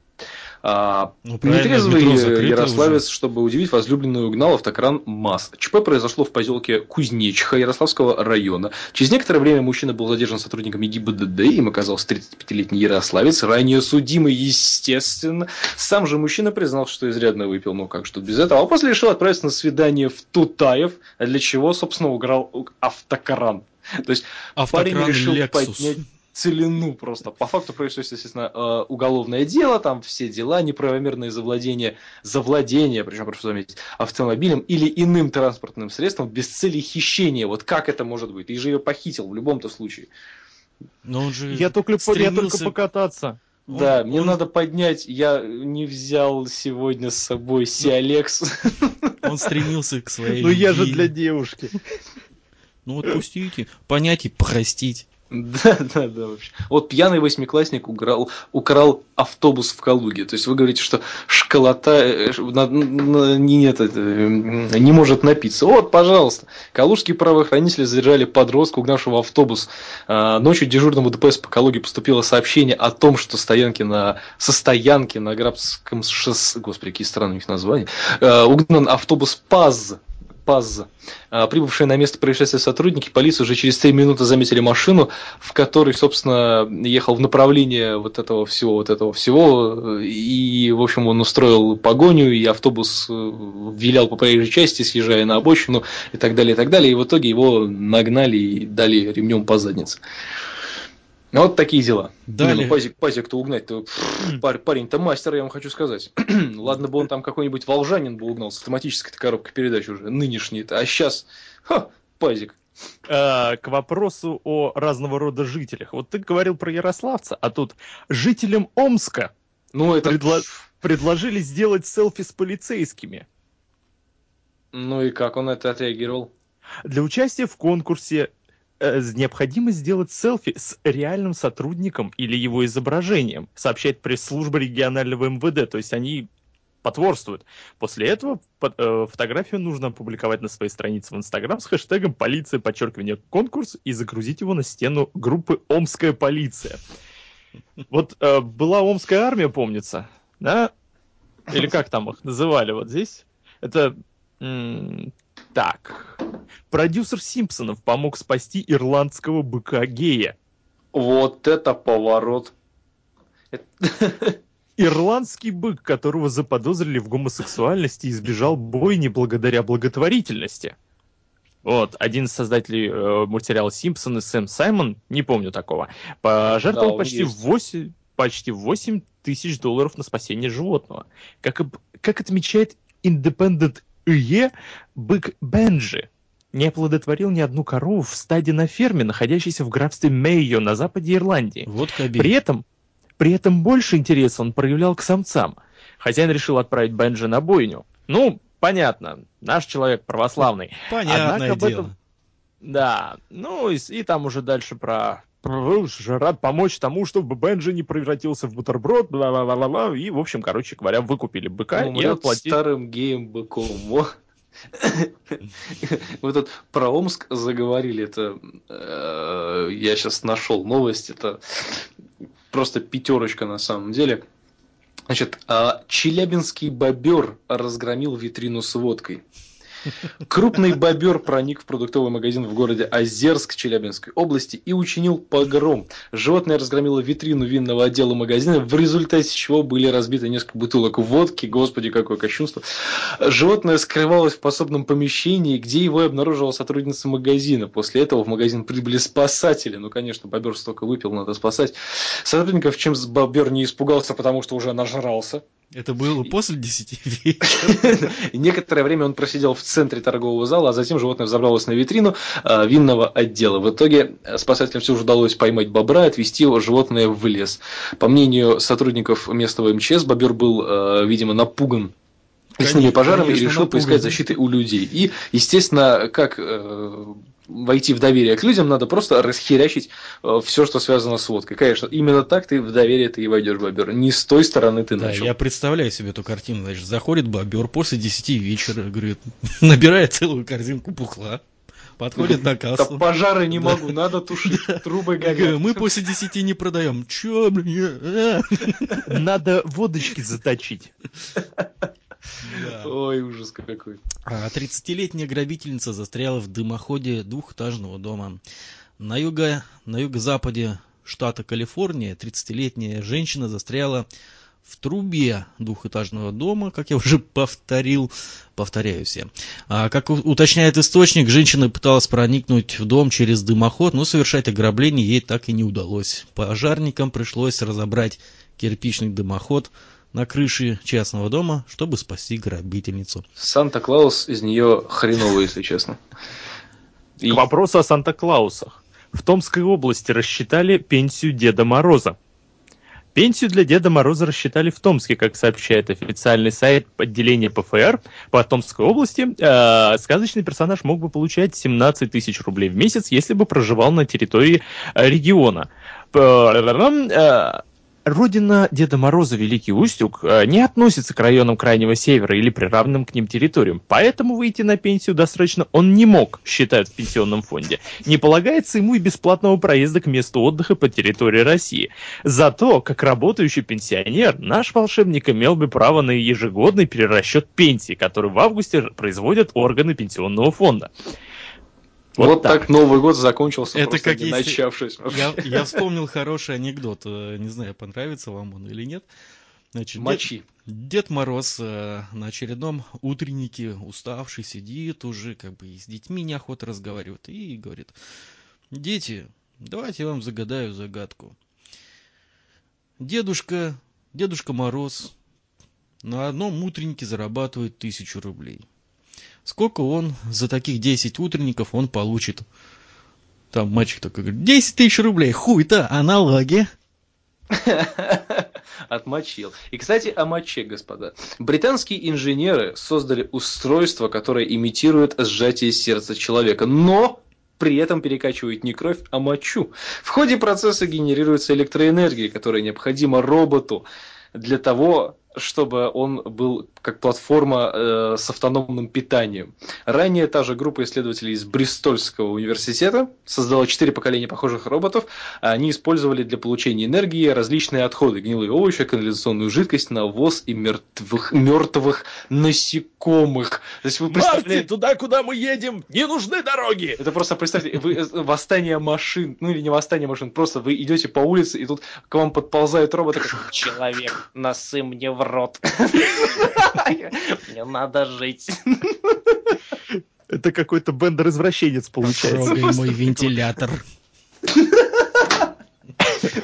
А, Ну, Нетрезвый ярославец, уже. чтобы удивить возлюбленную, угнал автокран МАЗ. ЧП произошло в поселке Кузнечха Ярославского района. Через некоторое время мужчина был задержан сотрудниками ГИБДД, им оказался 35-летний ярославец, ранее судимый, естественно. Сам же мужчина признал, что изрядно выпил, ну как же тут без этого. А после решил отправиться на свидание в Тутаев, для чего, собственно, уграл автокран. То есть парень Автокран решил Lexus. поднять целину просто. По факту происходит, естественно, э, уголовное дело, там все дела, неправомерное завладение, завладение, причем прошу заметить, автомобилем или иным транспортным средством без цели хищения. Вот как это может быть? Ты же ее похитил в любом-то случае. Но он же Я только, я только стремился- покататься. он- да, мне он- надо поднять. Я не взял сегодня с собой Сиалекс. Он стремился к своей Ну я же для девушки. Ну отпустите. Понять и простить. Да, да, да, вообще. Вот пьяный восьмиклассник украл, украл автобус в Калуге. То есть вы говорите, что школота э, ш- на- на- не, это, не может напиться. Вот, пожалуйста. Калужские правоохранители задержали подростка, угнавшего автобус. А, Ночью дежурному ДПС по Калуге поступило сообщение о том, что стоянки на, со стоянки на Грабском шоссе, господи, какие странные у них названия, э, угнан автобус ПАЗ. ПАЗ. А, Прибывшие на место происшествия сотрудники полиции уже через 3 минуты заметили машину, в которой, собственно, ехал в направлении вот этого всего, вот этого всего, и, в общем, он устроил погоню, и автобус э, вилял по проезжей части, съезжая на обочину, и так далее, и так далее, и в итоге его нагнали и дали ремнем по заднице. Ну, Вот такие дела. Далее. Не, ну, пазик, пазик-то угнать-то, пар- парень-то мастер, я вам хочу сказать. Ладно бы он там какой-нибудь волжанин бы угнал с автоматической коробкой передач уже, нынешний-то, а сейчас, ха, пазик. Э, К вопросу о разного рода жителях. Вот ты говорил про ярославца, а тут жителям Омска Ну, это... Предло- предложили сделать селфи с полицейскими. Ну и как он это отреагировал? Для участия в конкурсе э, необходимо сделать селфи с реальным сотрудником или его изображением, сообщает пресс-служба регионального МВД. То есть они потворствуют. После этого э, фотографию нужно опубликовать на своей странице в Инстаграм с хэштегом «Полиция, подчеркивание, конкурс» и загрузить его на стену группы «Омская полиция». Вот э, была Омская армия, помнится, да? Или как там их называли вот здесь? Это... так. Продюсер Симпсонов помог спасти ирландского быка гея. Вот это поворот. Ирландский бык, которого заподозрили в гомосексуальности, избежал бойни благодаря благотворительности. Вот, один из создателей э, мультсериала «Симпсоны» Сэм Саймон, не помню такого, пожертвовал Да, почти, есть. 8, почти 8 тысяч долларов на спасение животного. Как, как отмечает Independent ИЕ, бык Бенджи не оплодотворил ни одну корову в стаде на ферме, находящейся в графстве Мейо на западе Ирландии. Вот кобель. При этом, при этом больше интереса он проявлял к самцам. Хозяин решил отправить Бенджи на бойню. Ну, понятно, наш человек православный. Понятное Однако об дело. этом- Да, ну и, и там уже дальше про рад помочь тому, чтобы Бенджи не превратился в бутерброд, бла-бла-бла-бла, и, в общем, короче говоря, выкупили быка и Умрет оплатили. старым геем быком. Вы тут про Омск заговорили, это э, я сейчас нашел новость, это просто пятерочка на самом деле. Значит, а, Челябинский бобер разгромил витрину с водкой. Крупный бобер проник в продуктовый магазин в городе Озерск Челябинской области и учинил погром. Животное разгромило витрину винного отдела магазина, в результате чего были разбиты несколько бутылок водки. Господи, какое кощунство. Животное скрывалось в подсобном помещении, где его обнаружила сотрудница магазина. После этого в магазин прибыли спасатели. Ну, конечно, бобер столько выпил, надо спасать. Сотрудников, чем бобер не испугался, потому что уже нажрался. Это было после 10 вечера. И некоторое время он просидел в центре торгового зала, а затем животное взобралось на витрину э, винного отдела. В итоге э, спасателям все же удалось поймать бобра и отвезти его животное в лес. По мнению сотрудников местного МЧС, бобер был, э, видимо, напуган лесными Конечно, пожарами и конечно, решил напуган. поискать защиты у людей. И, естественно, как э, войти в доверие к людям, надо просто расхерячить все, что связано с водкой. Конечно, именно так ты в доверие ты и войдешь, бобер. Не с той стороны ты Да, начал. я представляю себе эту картину. Значит, заходит бобер после 10 вечера, говорит, набирает целую корзинку бухла, подходит на Да кассу. пожары не могу, надо тушить, трубы горят. мы после 10 не продаем. Че, блин? а?» Надо водочки заточить. Да. Ой, ужас какой. А 30-летняя грабительница застряла в дымоходе двухэтажного дома. На, юго, на юго-западе штата Калифорния 30-летняя женщина застряла в трубе двухэтажного дома, как я уже повторил, повторяюсь я. А, как уточняет источник, женщина пыталась проникнуть в дом через дымоход, но совершать ограбление ей так и не удалось. Пожарникам пришлось разобрать кирпичный дымоход на крыше частного дома, чтобы спасти грабительницу. Санта-Клаус из нее хреновый, если честно. И- К вопросу о Санта-Клаусах. В Томской области рассчитали пенсию Деда Мороза. Пенсию для Деда Мороза рассчитали в Томске, как сообщает официальный сайт отделения ПФР по Томской области. Э, сказочный персонаж мог бы получать 17 тысяч рублей в месяц, если бы проживал на территории э, региона. Э, Родина Деда Мороза, Великий Устюг, э, не относится к районам Крайнего Севера или приравным к ним территориям, поэтому выйти на пенсию досрочно он не мог, считают в пенсионном фонде. Не полагается ему и бесплатного проезда к месту отдыха по территории России. Зато, как работающий пенсионер, наш волшебник имел бы право на ежегодный перерасчет пенсии, который в августе производят органы пенсионного фонда. Вот, так. Новый год закончился, Это просто как не если- начавшись. Я, я вспомнил хороший анекдот. э, Не знаю, понравится вам он или нет. Значит, дед- Мочи. Дед Мороз э, на очередном утреннике, уставший, сидит уже, как бы и с детьми неохота разговаривать, и говорит, дети, давайте я вам загадаю загадку. Дедушка, Дедушка Мороз на одном утреннике зарабатывает тысячу рублей. Сколько он за таких 10 утренников он получит? Там мальчик такой говорит, 10 тысяч рублей, хуй-то, а налоги? Отмочил. И, кстати, о моче, господа. Британские инженеры создали устройство, которое имитирует сжатие сердца человека, но при этом перекачивает не кровь, а мочу. В ходе процесса генерируется электроэнергия, которая необходима роботу для того, чтобы он был как платформа э, с автономным питанием. Ранее та же группа исследователей из Бристольского университета создала четыре поколения похожих роботов. Они использовали для получения энергии различные отходы, гнилые овощи, канализационную жидкость, навоз и мертвых, мертвых насекомых. То есть вы представляете... туда, куда мы едем, не нужны дороги! Это просто представьте, вы э, восстание машин, ну или не восстание машин, просто вы идете по улице, и тут к вам подползает робот, такой, человек, носы мне в рот. Мне надо жить. Это какой-то бендер-извращенец получается. Трогай мой вентилятор.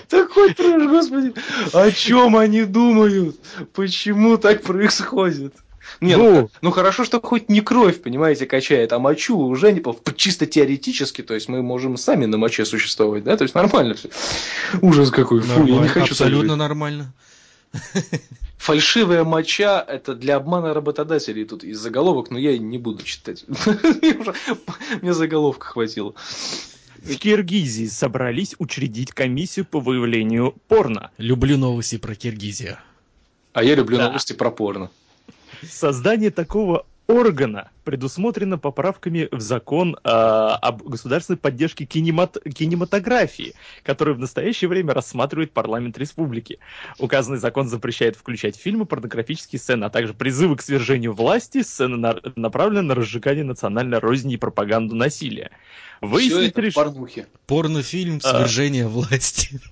Такой трэш, господи. О чем они думают? Почему так происходит? Не, ну, Ну. ну хорошо, что хоть не кровь, понимаете, качает, а мочу уже не чисто теоретически, то есть мы можем сами на моче существовать, да, то есть нормально все. Ужас какой, фу, я не Нормально, хочу Абсолютно жить. нормально. Фальшивая моча это для обмана работодателей тут из заголовок, но я не буду читать. Мне заголовка хватило. В Киргизии собрались учредить комиссию по выявлению порно. Люблю новости про Киргизию. А я люблю Да. новости про порно. Создание такого органа предусмотрено поправками в закон э, об государственной поддержке кинемат- кинематографии, который в настоящее время рассматривает парламент республики. Указанный закон запрещает включать в фильмы порнографические сцены, а также призывы к свержению власти, сцены на- направлены на разжигание национальной розни и пропаганду насилия. Все Выяснить это в реш- порнухе. Порнофильм А. «Свержение власти».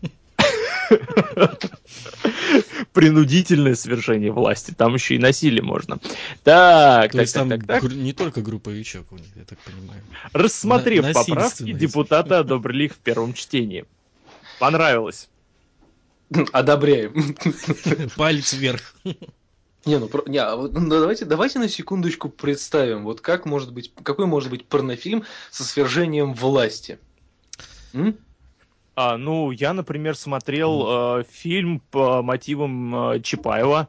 принудительное свержение власти. Там еще и насилие можно. Так, То так, есть так, там так, так. гру- не только групповичок у них, я так понимаю. Рассмотрев На- поправки, депутаты одобрили их в первом чтении. Понравилось. Одобряем. Палец вверх. Не, ну, про- не, а вот, ну, давайте, давайте на секундочку представим, вот как может быть, какой может быть порнофильм со свержением власти? М? А, ну, я, например, смотрел э, фильм по мотивам э, Чапаева.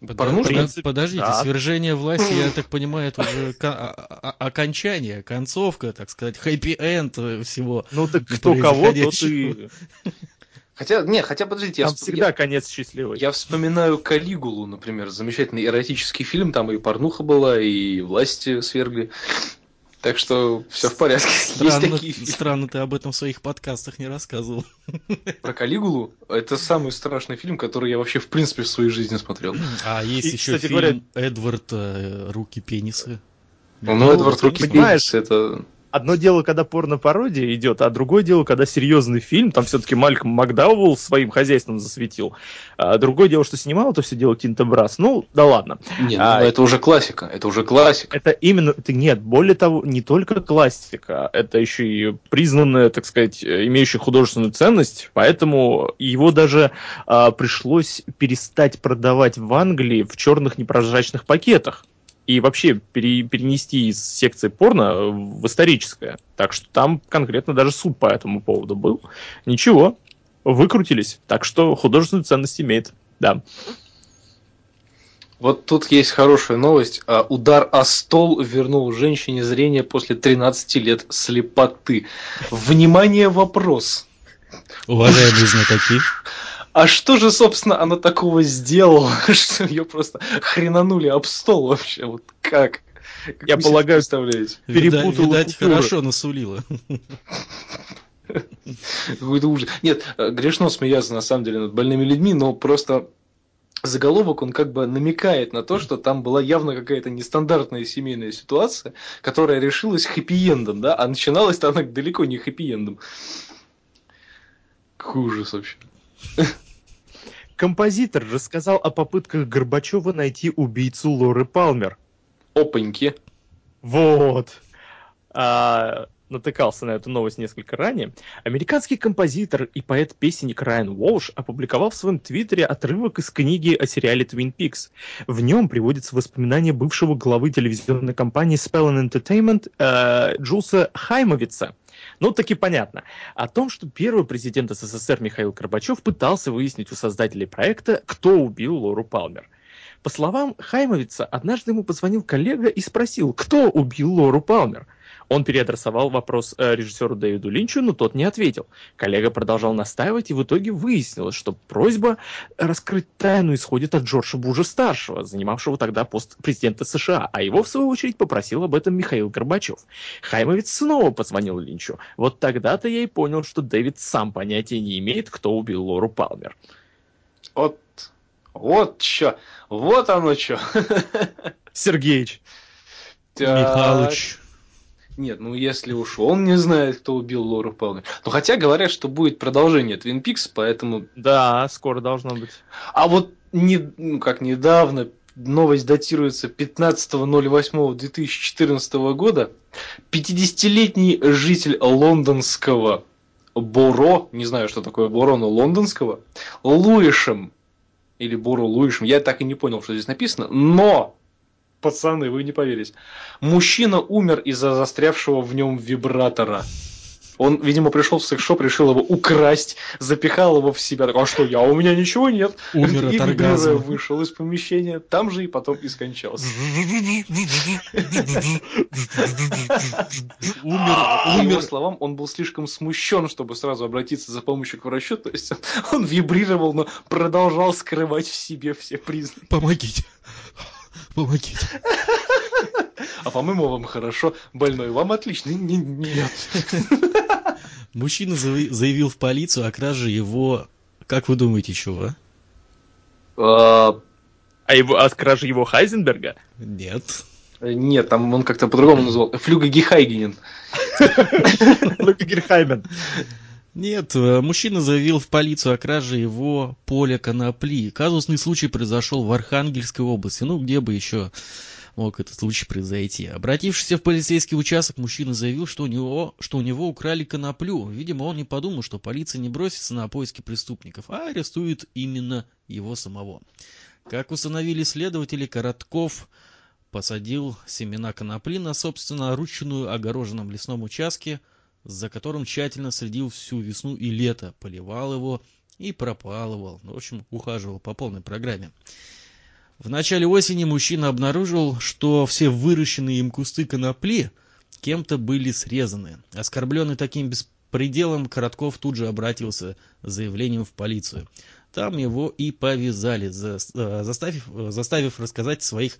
В принципе, Подождите, да. свержение власти, я так понимаю, это уже а- а- окончание, концовка, так сказать, хэппи-энд всего. Ну, так кто кого, и... происходящего. Хотя, не, хотя подождите, я, Там всп- всегда я- конец счастливый. я вспоминаю Калигулу, например, замечательный эротический фильм, там и порнуха была, и власти свергли. Так что все в порядке. Есть Странно, такие фильмы. странно ты об этом в своих подкастах не рассказывал. Про Калигулу это самый страшный фильм, который я вообще в принципе в своей жизни смотрел. А есть И, еще кстати фильм говоря- Эдвард э, Руки пенисы. Ну, Эдвард ты Руки понимаешь, Пенис, это одно дело, когда порно-пародия идет, а другое дело, когда серьезный фильм, там все-таки Мальком Макдауэлл своим хозяйством засветил. А другое дело, что снимал это все дело Тинта Брас. Ну, да ладно. Нет, А, ну, это уже классика, это уже классика. Это именно, это нет, более того, не только классика, это еще и признанная, так сказать, имеющая художественную ценность, поэтому его даже а, пришлось перестать продавать в Англии в черных непрозрачных пакетах и вообще пере- перенести из секции порно в историческое. Так что там конкретно даже суд по этому поводу был. Ничего, выкрутились. Так что художественную ценность имеет. Да. Вот тут есть хорошая новость. А, Удар о стол вернул женщине зрение после 13 лет слепоты. Внимание, вопрос. Уважаемые знатоки. А что же, собственно, она такого сделала, что ее просто хренанули об стол вообще? Вот как? Как Я полагаю, представляете? Вида- Перепутала Видать, купюры. хорошо насулила. Какой-то ужас. Нет, э, грешно смеяться на самом деле над больными людьми, но просто заголовок, он как бы намекает на то, что там была явно какая-то нестандартная семейная ситуация, которая решилась хэппи-эндом, да, а начиналась-то она далеко не хэппи-эндом. Какой ужас вообще. Композитор рассказал о попытках Горбачева найти убийцу Лоры Палмер. Опаньки. Вот. А, натыкался на эту новость несколько ранее. Американский композитор и поэт-песенник Райан Уолш опубликовал в своем твиттере отрывок из книги о сериале Twin Peaks. В нем приводятся воспоминания бывшего главы телевизионной компании Spell Entertainment э, Джулса Хаймовица. Ну, таки понятно. О том, что первый президент СССР Михаил Горбачев пытался выяснить у создателей проекта, кто убил Лору Палмер. По словам Хаймовица, однажды ему позвонил коллега и спросил, кто убил Лору Палмер. Он переадресовал вопрос э, режиссеру Дэвиду Линчу, но тот не ответил. Коллега продолжал настаивать, и в итоге выяснилось, что просьба раскрыть тайну исходит от Джорджа Буша-старшего, занимавшего тогда пост президента США, а его, в свою очередь, попросил об этом Михаил Горбачев. Хаймовец снова позвонил Линчу. Вот тогда-то я и понял, что Дэвид сам понятия не имеет, кто убил Лору Палмер. Вот, вот чё, вот оно чё. Сергеич, Так. Михалыч. Нет, ну если уж он не знает, кто убил Лору Палмер. Ну хотя говорят, что будет продолжение Твин Пикс, поэтому... да, скоро должно быть. А вот не, ну, как недавно, новость датируется 15.08.2014 года. 50-летний житель лондонского Боро, не знаю, что такое Боро, но лондонского, Луишем, или Боро Луишем, я так и не понял, что здесь написано, но, пацаны, вы не поверите, мужчина умер из-за застрявшего в нем вибратора. Он, видимо, пришел в секс-шоп, решил его украсть, запихал его в себя. А что, я, у меня ничего нет. Умер и от оргазма. вышел из помещения, там же и потом и скончался. Умер, По умер. словам, он был слишком смущен, чтобы сразу обратиться за помощью к врачу. То есть он вибрировал, но продолжал скрывать в себе все признаки. Помогите. Помогите. А по-моему, вам хорошо, больной, вам отлично. Не- Нет. Мужчина заяви- заявил в полицию о краже его... Как вы думаете, чего? А, А его, от кражи его Хайзенберга? Нет. Нет, там он как-то по-другому назвал. Флюга Гехайгенен. Лука Герхаймен. Нет, э, мужчина заявил в полицию о краже его поля конопли. Казусный случай произошел в Архангельской области. Ну, где бы еще мог этот случай произойти. Обратившись в полицейский участок, мужчина заявил, что у него, что у него украли коноплю. Видимо, он не подумал, что полиция не бросится на поиски преступников, а арестует именно его самого. Как установили следователи, Коротков посадил семена конопли на собственно ручную огороженном лесном участке, за которым тщательно следил всю весну и лето, поливал его и пропалывал. Ну, В общем, ухаживал по полной программе. В начале осени мужчина обнаружил, что все выращенные им кусты конопли кем-то были срезаны. Оскорбленный таким беспределом, Коротков тут же обратился с заявлением в полицию. Там его и повязали, за- э, заставив, э, заставив рассказать своих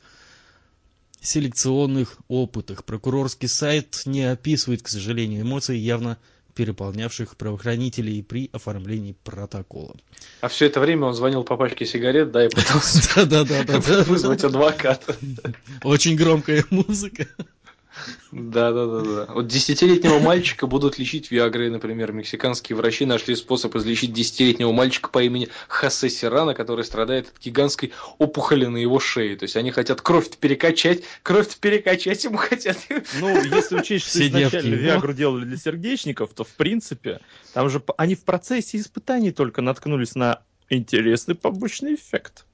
селекционных опытах. Прокурорский сайт не описывает, к сожалению, эмоций, явно переполнявших правоохранителей при оформлении протокола. А все это время он звонил по пачке сигарет, да, и пытался вызвать адвоката. Очень громкая музыка. Да, да, да, да. Вот десятилетнего мальчика будут лечить Виагрой, например. Мексиканские врачи нашли способ излечить десятилетнего мальчика по имени Хосе Сирана, который страдает от гигантской опухоли на его шее. То есть они хотят кровь перекачать, кровь перекачать ему хотят. Ну, если учесть, что Все изначально девки. Виагру делали для сердечников, то в принципе, там же они в процессе испытаний только наткнулись на интересный побочный эффект.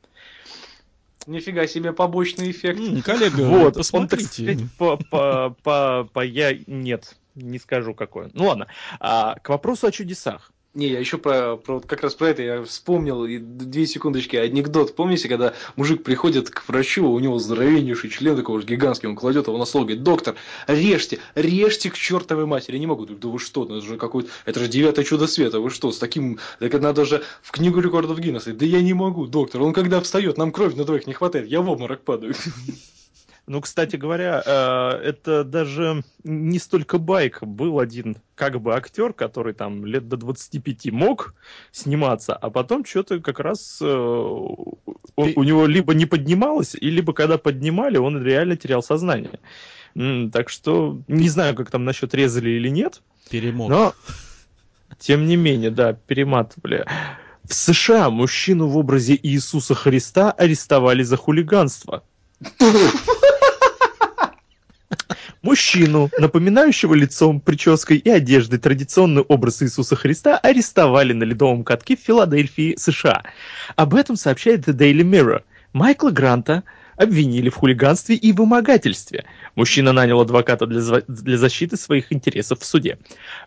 Нифига себе побочный эффект. М, Коллега, Вот, он, так посмотрите. сказать, по, по, по, по я... Нет, не скажу какое. Ну ладно, а, к вопросу о чудесах. Не, я еще про, про вот как раз про это я вспомнил и две секундочки анекдот. Помните, когда мужик приходит к врачу, у него здоровеннейший член такой уж гигантский, он кладет его на стол, говорит, доктор, режьте, режьте к чертовой матери. Я не могу, да вы что, ну это же какой-то, это же девятое чудо света, вы что, с таким, так надо же в книгу рекордов Гиннесса. Да я не могу, доктор, он когда встает, нам крови на двоих не хватает, я в обморок падаю. Ну, кстати говоря, э, это даже не столько байк. Был один как бы актер, который там лет до 25 мог сниматься, а потом что-то как раз э, у, у него либо не поднималось, и либо когда поднимали, он реально терял сознание. Так что не знаю, как там насчет резали или нет, Перемог. но тем не менее, да, перематывали. В США мужчину в образе Иисуса Христа арестовали за хулиганство. Мужчину, напоминающего лицом, прической и одеждой традиционный образ Иисуса Христа, арестовали на ледовом катке в Филадельфии, США. Об этом сообщает The Daily Mirror. Майкла Гранта обвинили в хулиганстве и вымогательстве. Мужчина нанял адвоката для, для защиты своих интересов в суде.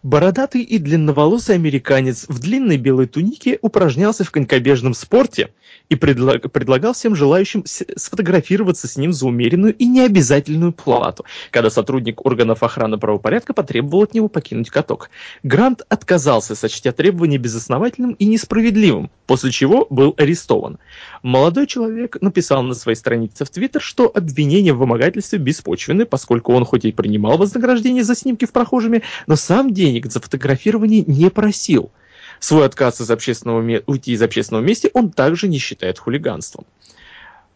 Бородатый и длинноволосый американец в длинной белой тунике упражнялся в конькобежном спорте и предла- предлагал всем желающим сфотографироваться с ним за умеренную и необязательную плату, когда сотрудник органов охраны правопорядка потребовал от него покинуть каток. Грант отказался, сочтя требование безосновательным и несправедливым, после чего был арестован. Молодой человек написал на своей странице в Твиттер, что обвинения в вымогательстве беспочвены, поскольку он хоть и принимал вознаграждение за снимки в прохожими, но сам денег за фотографирование не просил. Свой отказ из общественного уйти из общественного места он также не считает хулиганством.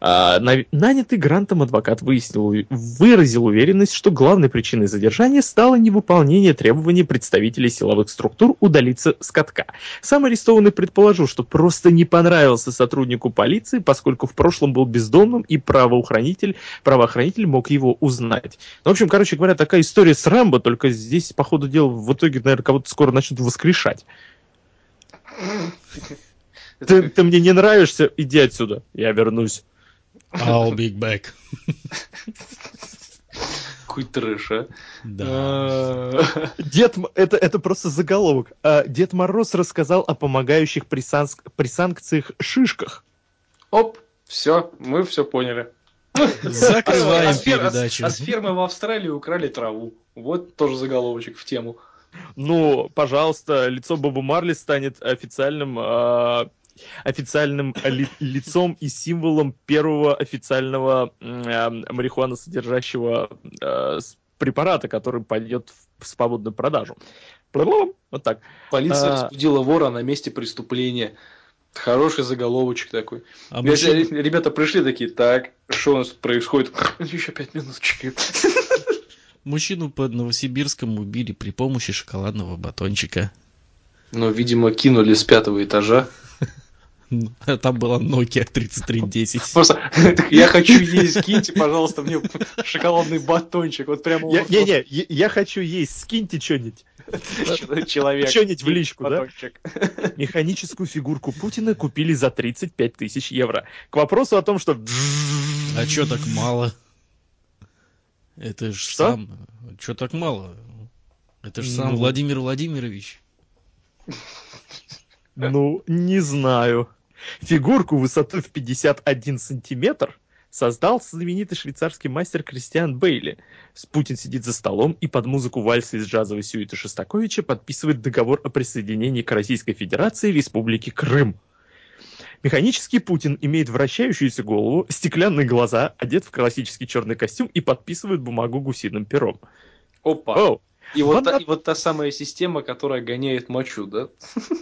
А, на- нанятый грантом адвокат выяснил, выразил уверенность, что главной причиной задержания стало невыполнение требований представителей силовых структур удалиться с катка. Сам арестованный предположил, что просто не понравился сотруднику полиции, поскольку в прошлом был бездомным и правоохранитель, правоохранитель мог его узнать. Ну, в общем, короче говоря, такая история с Рэмбо, только здесь, по ходу дела, в итоге, наверное, кого-то скоро начнут воскрешать. Ты, ты мне не нравишься, иди отсюда, я вернусь. I'll be back. Какой трэш, а. Да. А, Дед, это, это просто заголовок. А, Дед Мороз рассказал о помогающих при, санк- при санкциях шишках. Оп, все, мы все поняли. Закрываем А с фер- а с- передачу. А с фермы в Австралии украли траву. Вот тоже заголовочек в тему. Ну, пожалуйста, лицо Боба Марли станет официальным, а, официальным ли- лицом и символом первого официального м, а, марихуана содержащего а, с- препарата, который пойдет в свободную продажу. Вот так. Полиция А. распудила вора на месте преступления. Хороший заголовочек такой. А Если мужчин- Ребята пришли такие, так, что у нас тут происходит? Еще пять минуточек. Мужчину под Новосибирском убили при помощи шоколадного батончика. Ну, видимо, кинули с пятого этажа. Там была Nokia 3310. Просто я хочу есть, киньте, пожалуйста, мне шоколадный батончик. Вот прямо Я, вот- не, не, я, я хочу есть, скиньте что-нибудь. человек. Что-нибудь в личку, да? Механическую фигурку Путина купили за 35 тысяч евро. К вопросу о том, что... А чё так мало? Это ж Что? сам... Чё так мало? Это ж сам Ну. Владимир Владимирович. Ну, не знаю. Фигурку высотой в 51 сантиметр создал знаменитый швейцарский мастер Кристиан Бейли. Путин сидит за столом и под музыку вальса из джазовой сюиты Шостаковича подписывает договор о присоединении к Российской Федерации Республики Крым. Механический Путин имеет вращающуюся голову, стеклянные глаза, одет в классический черный костюм и подписывает бумагу гусиным пером. Опа. О, И вот, В та, и вот та самая система, которая гоняет мочу, да?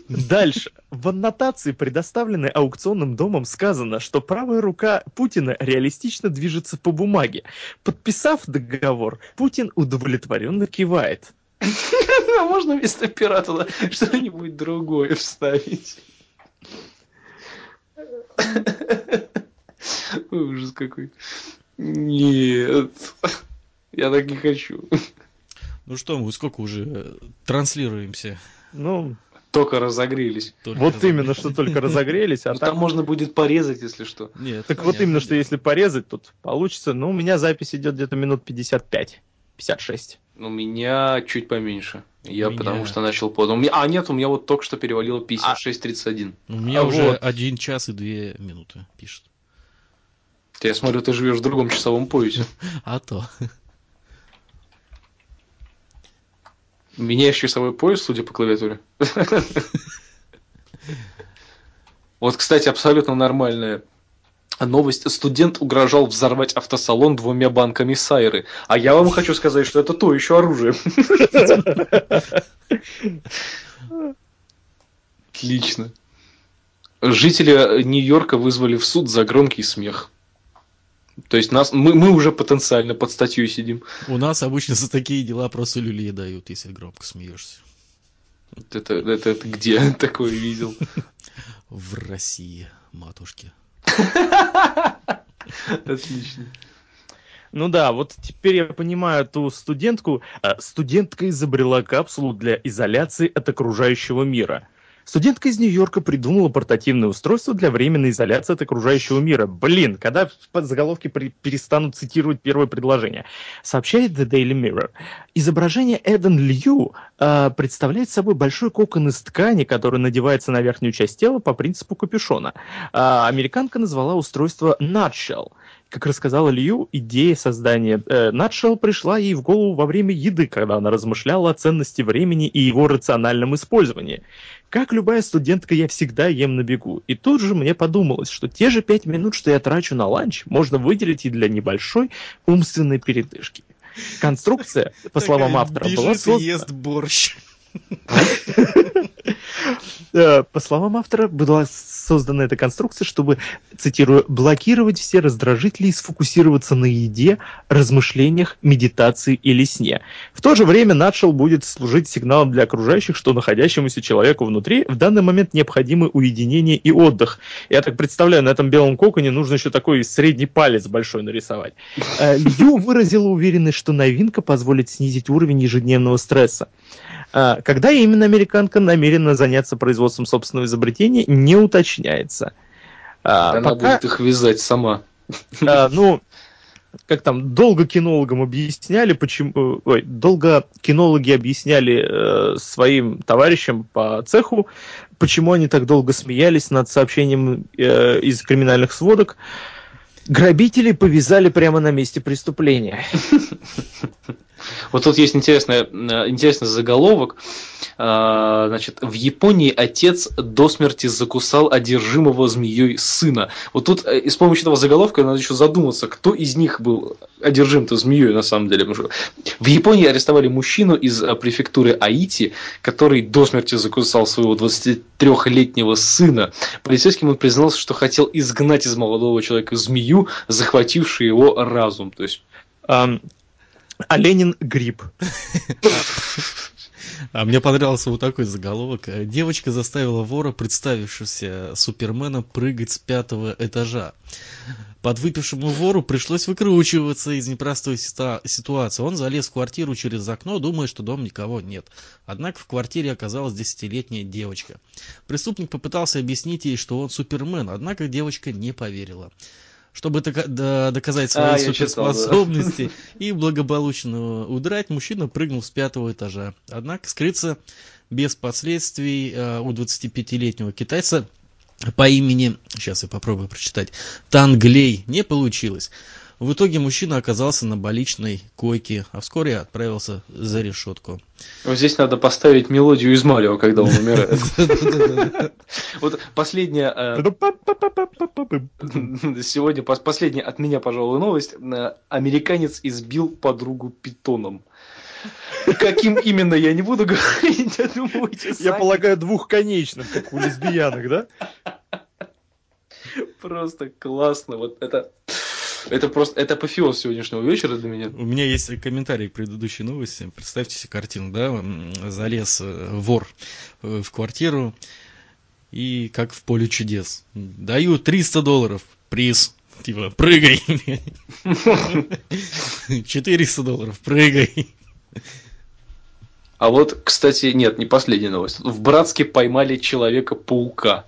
Дальше. В аннотации, предоставленной аукционным домом, сказано, что правая рука Путина реалистично движется по бумаге. Подписав договор, Путин удовлетворенно кивает. А можно вместо пера туда что-нибудь другое вставить? Ужас какой. Нет. Я так не хочу. Ну что, мы сколько уже э, транслируемся? Ну, Только разогрелись. Только вот раз- именно, что только разогрелись, а Ну, так... там можно будет порезать, если что. Нет, Так вот именно, что если порезать, тут получится. Ну, у меня запись идет где-то минут 55. 56. У меня чуть поменьше. Я У меня- потому что начал поздно. У меня... А, нет, у меня вот только что перевалило 56.31. У меня А уже вот. один час и две минуты пишет. Я смотрю, ты живешь в другом часовом поясе. А то. Меняешь часовой пояс, судя по клавиатуре. Вот, кстати, абсолютно нормальная новость. Студент угрожал взорвать автосалон двумя банками сайры. А я вам хочу сказать, что это то еще оружие. Отлично. Жители Нью-Йорка вызвали в суд за громкий смех. То есть нас, мы, мы уже потенциально под статью сидим. У нас обычно за такие дела просто люлей дают, если громко смеешься. Вот Это, это, это где такое видел? В России, матушки. Отлично. Ну да, вот теперь я понимаю ту студентку. А, Студентка изобрела капсулу для изоляции от окружающего мира. Студентка из Нью-Йорка придумала портативное устройство для временной изоляции от окружающего мира. Блин, когда при- перестанут цитировать первое предложение. Сообщает The Daily Mirror. Изображение Эден Лью а, представляет собой большой кокон из ткани, который надевается на верхнюю часть тела по принципу капюшона. А, американка назвала устройство Nutshell. Как рассказала Лью, идея создания э, Nutshell пришла ей в голову во время еды, когда она размышляла о ценности времени и его рациональном использовании. Как любая студентка, я всегда ем на бегу. И тут же мне подумалось, что те же пять минут, что я трачу на ланч, можно выделить и для небольшой умственной передышки. Конструкция, по словам автора, была создана... ест борщ. Э, По словам автора, была создана эта конструкция, чтобы, цитирую, блокировать все раздражители и сфокусироваться на еде, размышлениях, медитации или сне. В то же время Nutshell будет служить сигналом для окружающих, что находящемуся человеку внутри в данный момент необходимы уединение и отдых. Я так представляю, на этом белом коконе нужно еще такой средний палец большой нарисовать. Э, Лью выразила уверенность, что новинка позволит снизить уровень ежедневного стресса. А, Когда именно американка намерена заняться производством собственного изобретения, не уточняется. А, Она пока, будет их вязать сама. а, ну, как там, долго кинологам объясняли, почему, ой, долго кинологи объясняли э, своим товарищам по цеху, почему они так долго смеялись над сообщением э, из криминальных сводок. Грабители повязали прямо на месте преступления. Вот тут есть интересный, э, интересный заголовок. А, Значит, в Японии отец до смерти закусал одержимого змеей сына. Вот тут э, и с помощью этого заголовка надо еще задуматься, кто из них был одержим-то змеей на самом деле. В Японии арестовали мужчину из э, префектуры Аити, который до смерти закусал своего 23-летнего сына. Полицейским он признался, что хотел изгнать из молодого человека змею, захватившую его разум. То есть а Ленин гриб. А мне понравился вот такой заголовок. Девочка заставила вора, представившегося Суперменом, прыгать с пятого этажа. Подвыпившему вору пришлось выкручиваться из непростой ситуации. Он залез в квартиру через окно, думая, что дома никого нет. Однако в квартире оказалась десятилетняя девочка. Преступник попытался объяснить ей, что он Супермен, однако девочка не поверила. Чтобы доказать свои А, я читал, да. суперспособности и благополучно удрать, мужчина прыгнул с пятого этажа. Однако скрыться без последствий э, у 25-летнего китайца по имени, сейчас я попробую прочитать, Танглей не получилось. В итоге мужчина оказался на больничной койке, а вскоре отправился за решетку. Вот здесь надо поставить мелодию из Марио, когда он умирает. Вот последняя э, сегодня пос- последняя от меня, пожалуй, новость. Э, Американец избил подругу питоном. Каким именно я не буду говорить, Я сами. полагаю, двухконечным, как у лесбиянок, да? Просто классно. Вот это... Это просто... Это апофеоз сегодняшнего вечера для меня. У меня есть комментарий к предыдущей новости. Представьте себе картину, да, залез э, вор э, в квартиру и как в поле чудес. Даю 300 долларов, приз. Типа, прыгай. 400 долларов, прыгай. А вот, кстати, нет, не последняя новость. В Братске поймали Человека-паука.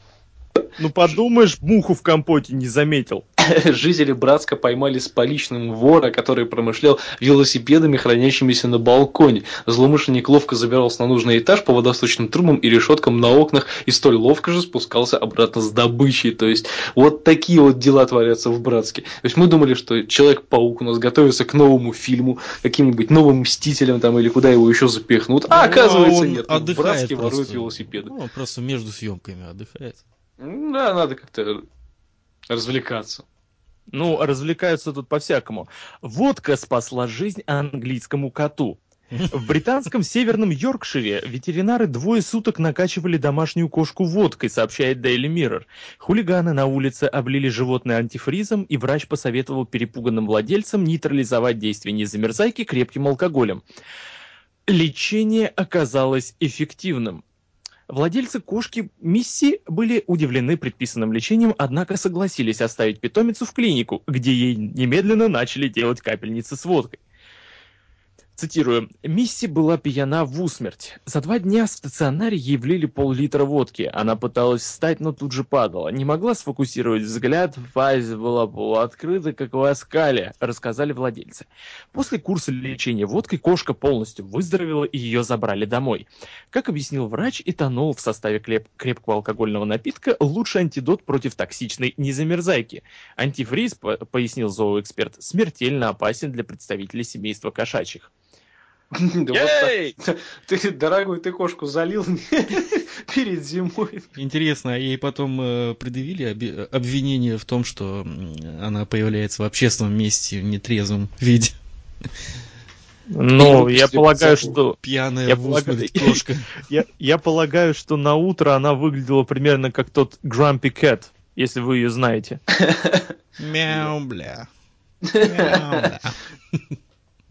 Ну подумаешь, муху в компоте не заметил. Жители Братска поймали с поличным вора, который промышлял велосипедами, хранящимися на балконе. Злоумышленник ловко забирался на нужный этаж по водосточным трубам и решеткам на окнах и столь ловко же спускался обратно с добычей. То есть вот такие вот дела творятся в Братске. То есть мы думали, что Человек-паук у нас готовится к новому фильму, каким-нибудь новым Мстителям там или куда его еще запихнут. А Ну, оказывается он нет. В Братске воруют просто. велосипеды. Ну, он просто между съемками отдыхает. Да, надо как-то развлекаться. Ну, развлекаются тут по-всякому. Водка спасла жизнь английскому коту. В британском северном Йоркшире ветеринары двое суток накачивали домашнюю кошку водкой, сообщает Daily Mirror. Хулиганы на улице облили животное антифризом, и врач посоветовал перепуганным владельцам нейтрализовать действие незамерзайки крепким алкоголем. Лечение оказалось эффективным. Владельцы кошки Мисси были удивлены предписанным лечением, однако согласились оставить питомицу в клинику, где ей немедленно начали делать капельницы с водкой. Цитирую. «Мисси была пьяна в усмерть. За два дня в стационаре ей влили пол-литра водки. Она пыталась встать, но тут же падала. Не могла сфокусировать взгляд, пасть была полуоткрыта, как в оскале», рассказали владельцы. После курса лечения водкой кошка полностью выздоровела и ее забрали домой. Как объяснил врач, этанол в составе клеп- крепкого алкогольного напитка – лучший антидот против токсичной незамерзайки. Антифриз, по- пояснил зооэксперт, смертельно опасен для представителей семейства кошачьих. Да вот так. Ей! Ты, дорогой, ты кошку залил перед зимой. Интересно, а ей потом э, предъявили обвинение в том, что она появляется в общественном месте в нетрезвом виде. Ну, я полагаю, что Пьяная Я полагаю- кошка. я, я полагаю, что на утро она выглядела примерно как тот Grumpy Cat, если вы ее знаете. Мяу, бля. Мяу, бля.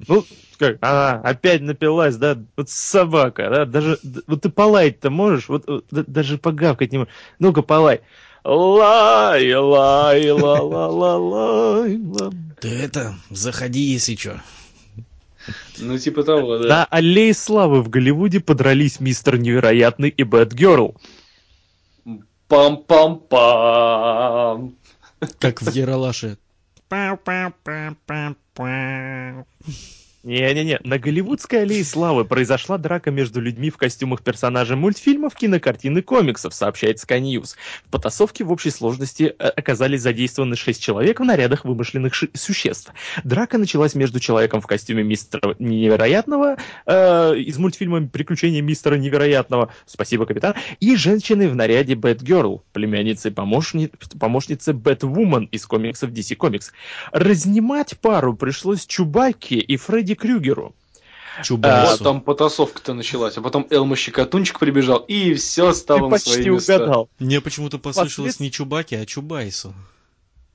Ну, как, она опять напилась, да, вот собака, да, даже, вот ты полаять-то можешь, вот, вот даже погавкать не можешь. Ну-ка, полай. Лай, лай, ла, ла, ла, лай, ла. Ты это, заходи, если что. Ну, типа того, да. На аллее славы в Голливуде подрались мистер Невероятный и Бэт Герл. Пам-пам-пам. Как в Ералаше. Пау-пау-пау-пау-пау. Не-не-не, на Голливудской аллее славы произошла драка между людьми в костюмах персонажей мультфильмов, кинокартин и комиксов, сообщает Sky News. В потасовке в общей сложности э, оказались задействованы шесть человек в нарядах вымышленных существ. Драка началась между человеком в костюме мистера Невероятного э, из мультфильма «Приключения мистера Невероятного», спасибо, капитан, и женщиной в наряде Бэтгерл, племянницей помощни... помощницы Бэтвумен из комиксов DC Comics. Разнимать пару пришлось Чубаке и Фредди Крюгеру. Вот Чубайсу. там потасовка-то началась, а потом Элма Щекотунчик прибежал, и все стало Ты на почти свои места. угадал. Мне почему-то послышалось Послед- не Чубаки, а Чубайсу.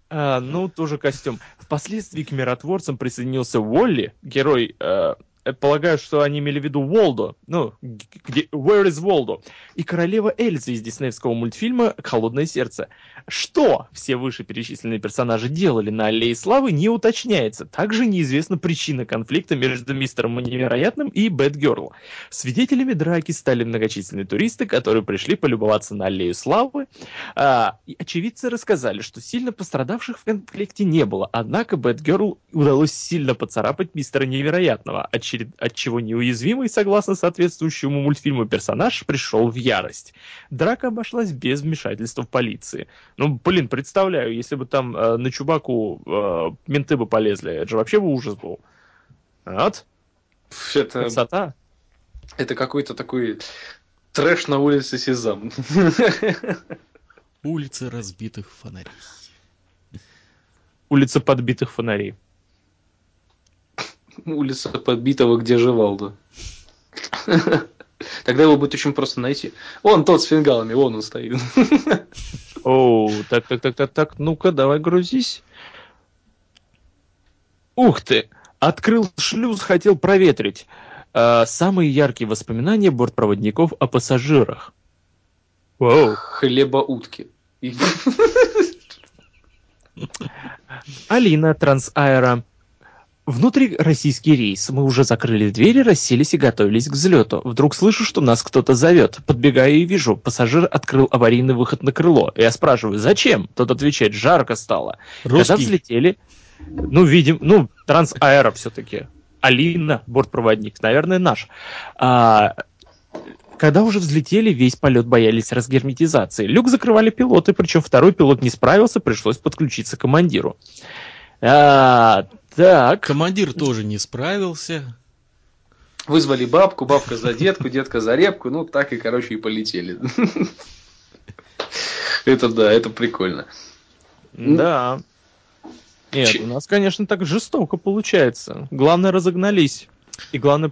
А, ну, тоже костюм. Впоследствии к миротворцам присоединился Уолли, герой, э, полагаю, что они имели в виду Волдо, ну, где, Where is Волдо? И королева Эльза из диснеевского мультфильма «Холодное сердце». Что все вышеперечисленные персонажи делали на Аллее Славы, не уточняется. Также неизвестна причина конфликта между мистером Невероятным и Бэтгерл. Свидетелями драки стали многочисленные туристы, которые пришли полюбоваться на Аллею Славы, а, и очевидцы рассказали, что сильно пострадавших в конфликте не было, однако Бэтгерл удалось сильно поцарапать мистера Невероятного, от, черед- от чего неуязвимый, согласно соответствующему мультфильму, персонаж пришел в ярость. Драка обошлась без вмешательства полиции. Ну, блин, представляю, если бы там э, на Чубаку э, менты бы полезли, это же вообще бы ужас был. Вот, Это, красота. это какой-то такой трэш на улице Сезам. Улицы разбитых фонарей. Улица подбитых фонарей. Улица подбитого, где Живалдо. Тогда его будет очень просто найти. Вон тот с фингалами, вон он стоит. Оу, так, так, так, так, так, ну-ка, давай грузись. Ух ты! Открыл шлюз, хотел проветрить. А, самые яркие воспоминания бортпроводников о пассажирах. Вау. Хлеба утки. Алина, Трансаэро. Внутри российский рейс. Мы уже закрыли двери, расселись и готовились к взлету. Вдруг слышу, что нас кто-то зовет. Подбегаю и вижу, пассажир открыл аварийный выход на крыло. Я спрашиваю, зачем? Тот отвечает, жарко стало. Когда Русский. взлетели, ну, видим, ну, Трансаэро все-таки. Алина, бортпроводник, наверное, наш. А, когда уже взлетели, весь полет боялись разгерметизации. Люк закрывали пилоты, причем второй пилот не справился, пришлось подключиться к командиру. А, так, Командир тоже не справился. Вызвали бабку, бабка за детку, детка за репку, ну так и, короче, и полетели. Это да, это прикольно. да. Нет, Че- у нас, конечно, так жестоко получается. Главное, разогнались. И главное,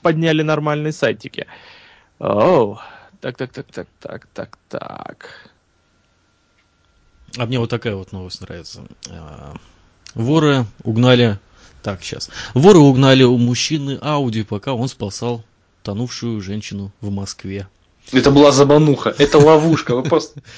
подняли нормальные сайтики. Оу, так, так, так, так, так, так, так. А мне вот такая вот новость нравится. Воры угнали... Так, сейчас. Воры угнали у мужчины Ауди, пока он спасал тонувшую женщину в Москве. Это была замануха, это ловушка. Вы просто...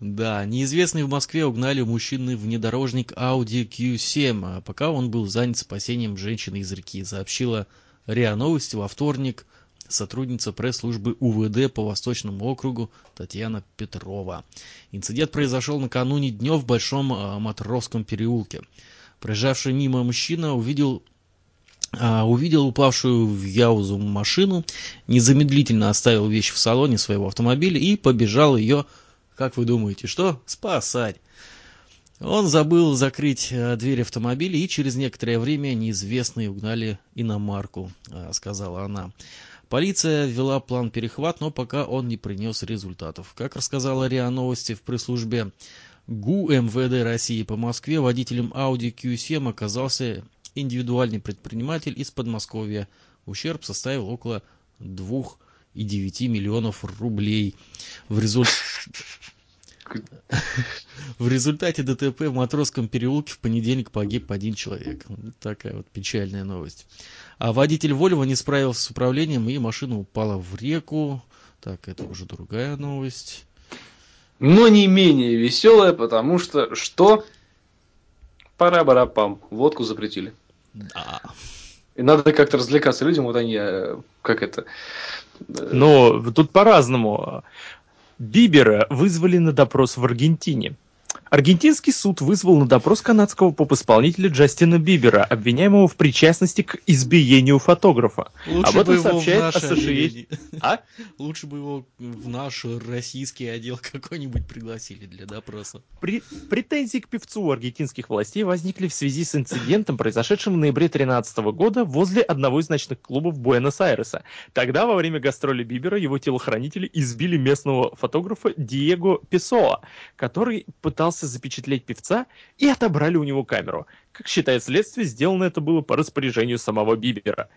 Да, неизвестные в Москве угнали у мужчины внедорожник Audi Q7, а пока он был занят спасением женщины из реки, сообщила РИА Новости во вторник сотрудница пресс-службы УВД по Восточному округу Татьяна Петрова. Инцидент произошел накануне днем в Большом а, Матросском переулке. Проезжавший мимо мужчина увидел а, увидел упавшую в Яузу машину, незамедлительно оставил вещь в салоне своего автомобиля и побежал ее, как вы думаете, что? Спасать. Он забыл закрыть э, дверь автомобиля, и через некоторое время неизвестные угнали иномарку, сказала она. Полиция ввела план перехват, но пока он не принес результатов. Как рассказала РИА Новости в пресс-службе ГУ МВД России по Москве, водителем Audi Q7 оказался индивидуальный предприниматель из Подмосковья. Ущерб составил около 2,9 миллионов рублей. В результате... В результате ДТП в Матросском переулке в понедельник погиб один человек. Такая вот печальная новость. А водитель Вольво не справился с управлением, и машина упала в реку. Так, это уже другая новость. Но не менее веселая, потому что что? Пара-барапам. Водку запретили. Да. И надо как-то развлекаться людям, вот они, э, как это... э, Но тут по-разному. Бибера вызвали на допрос в Аргентине. Аргентинский суд вызвал на допрос канадского поп-исполнителя Джастина Бибера, обвиняемого в причастности к избиению фотографа. Лучше Об бы этом его в сообщает отделение. А? Лучше бы его в наш российский отдел какой-нибудь пригласили для допроса. При- Претензии к певцу у аргентинских властей возникли в связи с инцидентом, произошедшим в ноябре 2013 года возле одного из ночных клубов Буэнос-Айреса. Тогда, во время гастроли Бибера, его телохранители избили местного фотографа Диего Песоа, который пытался запечатлеть певца и отобрали у него камеру. Как считает следствие, сделано это было по распоряжению самого Бибера.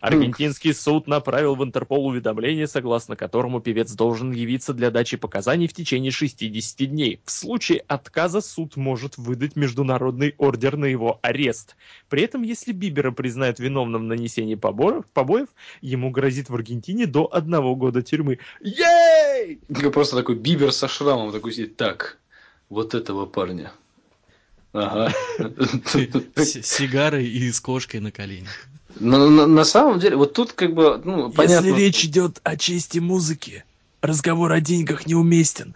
Аргентинский суд направил в Интерпол уведомление, согласно которому певец должен явиться для дачи показаний в течение 60 дней. В случае отказа суд может выдать международный ордер на его арест. При этом, если Бибера признают виновным в нанесении поборов- побоев, ему грозит в Аргентине до одного года тюрьмы. Ей! Просто такой бибер со шрамом такой сидит. Так, вот этого парня. Ага. С сигарой и с кошкой на коленях. Но на, на самом деле, вот тут как бы, ну, понятно. идет о чести музыки, разговор о деньгах неуместен.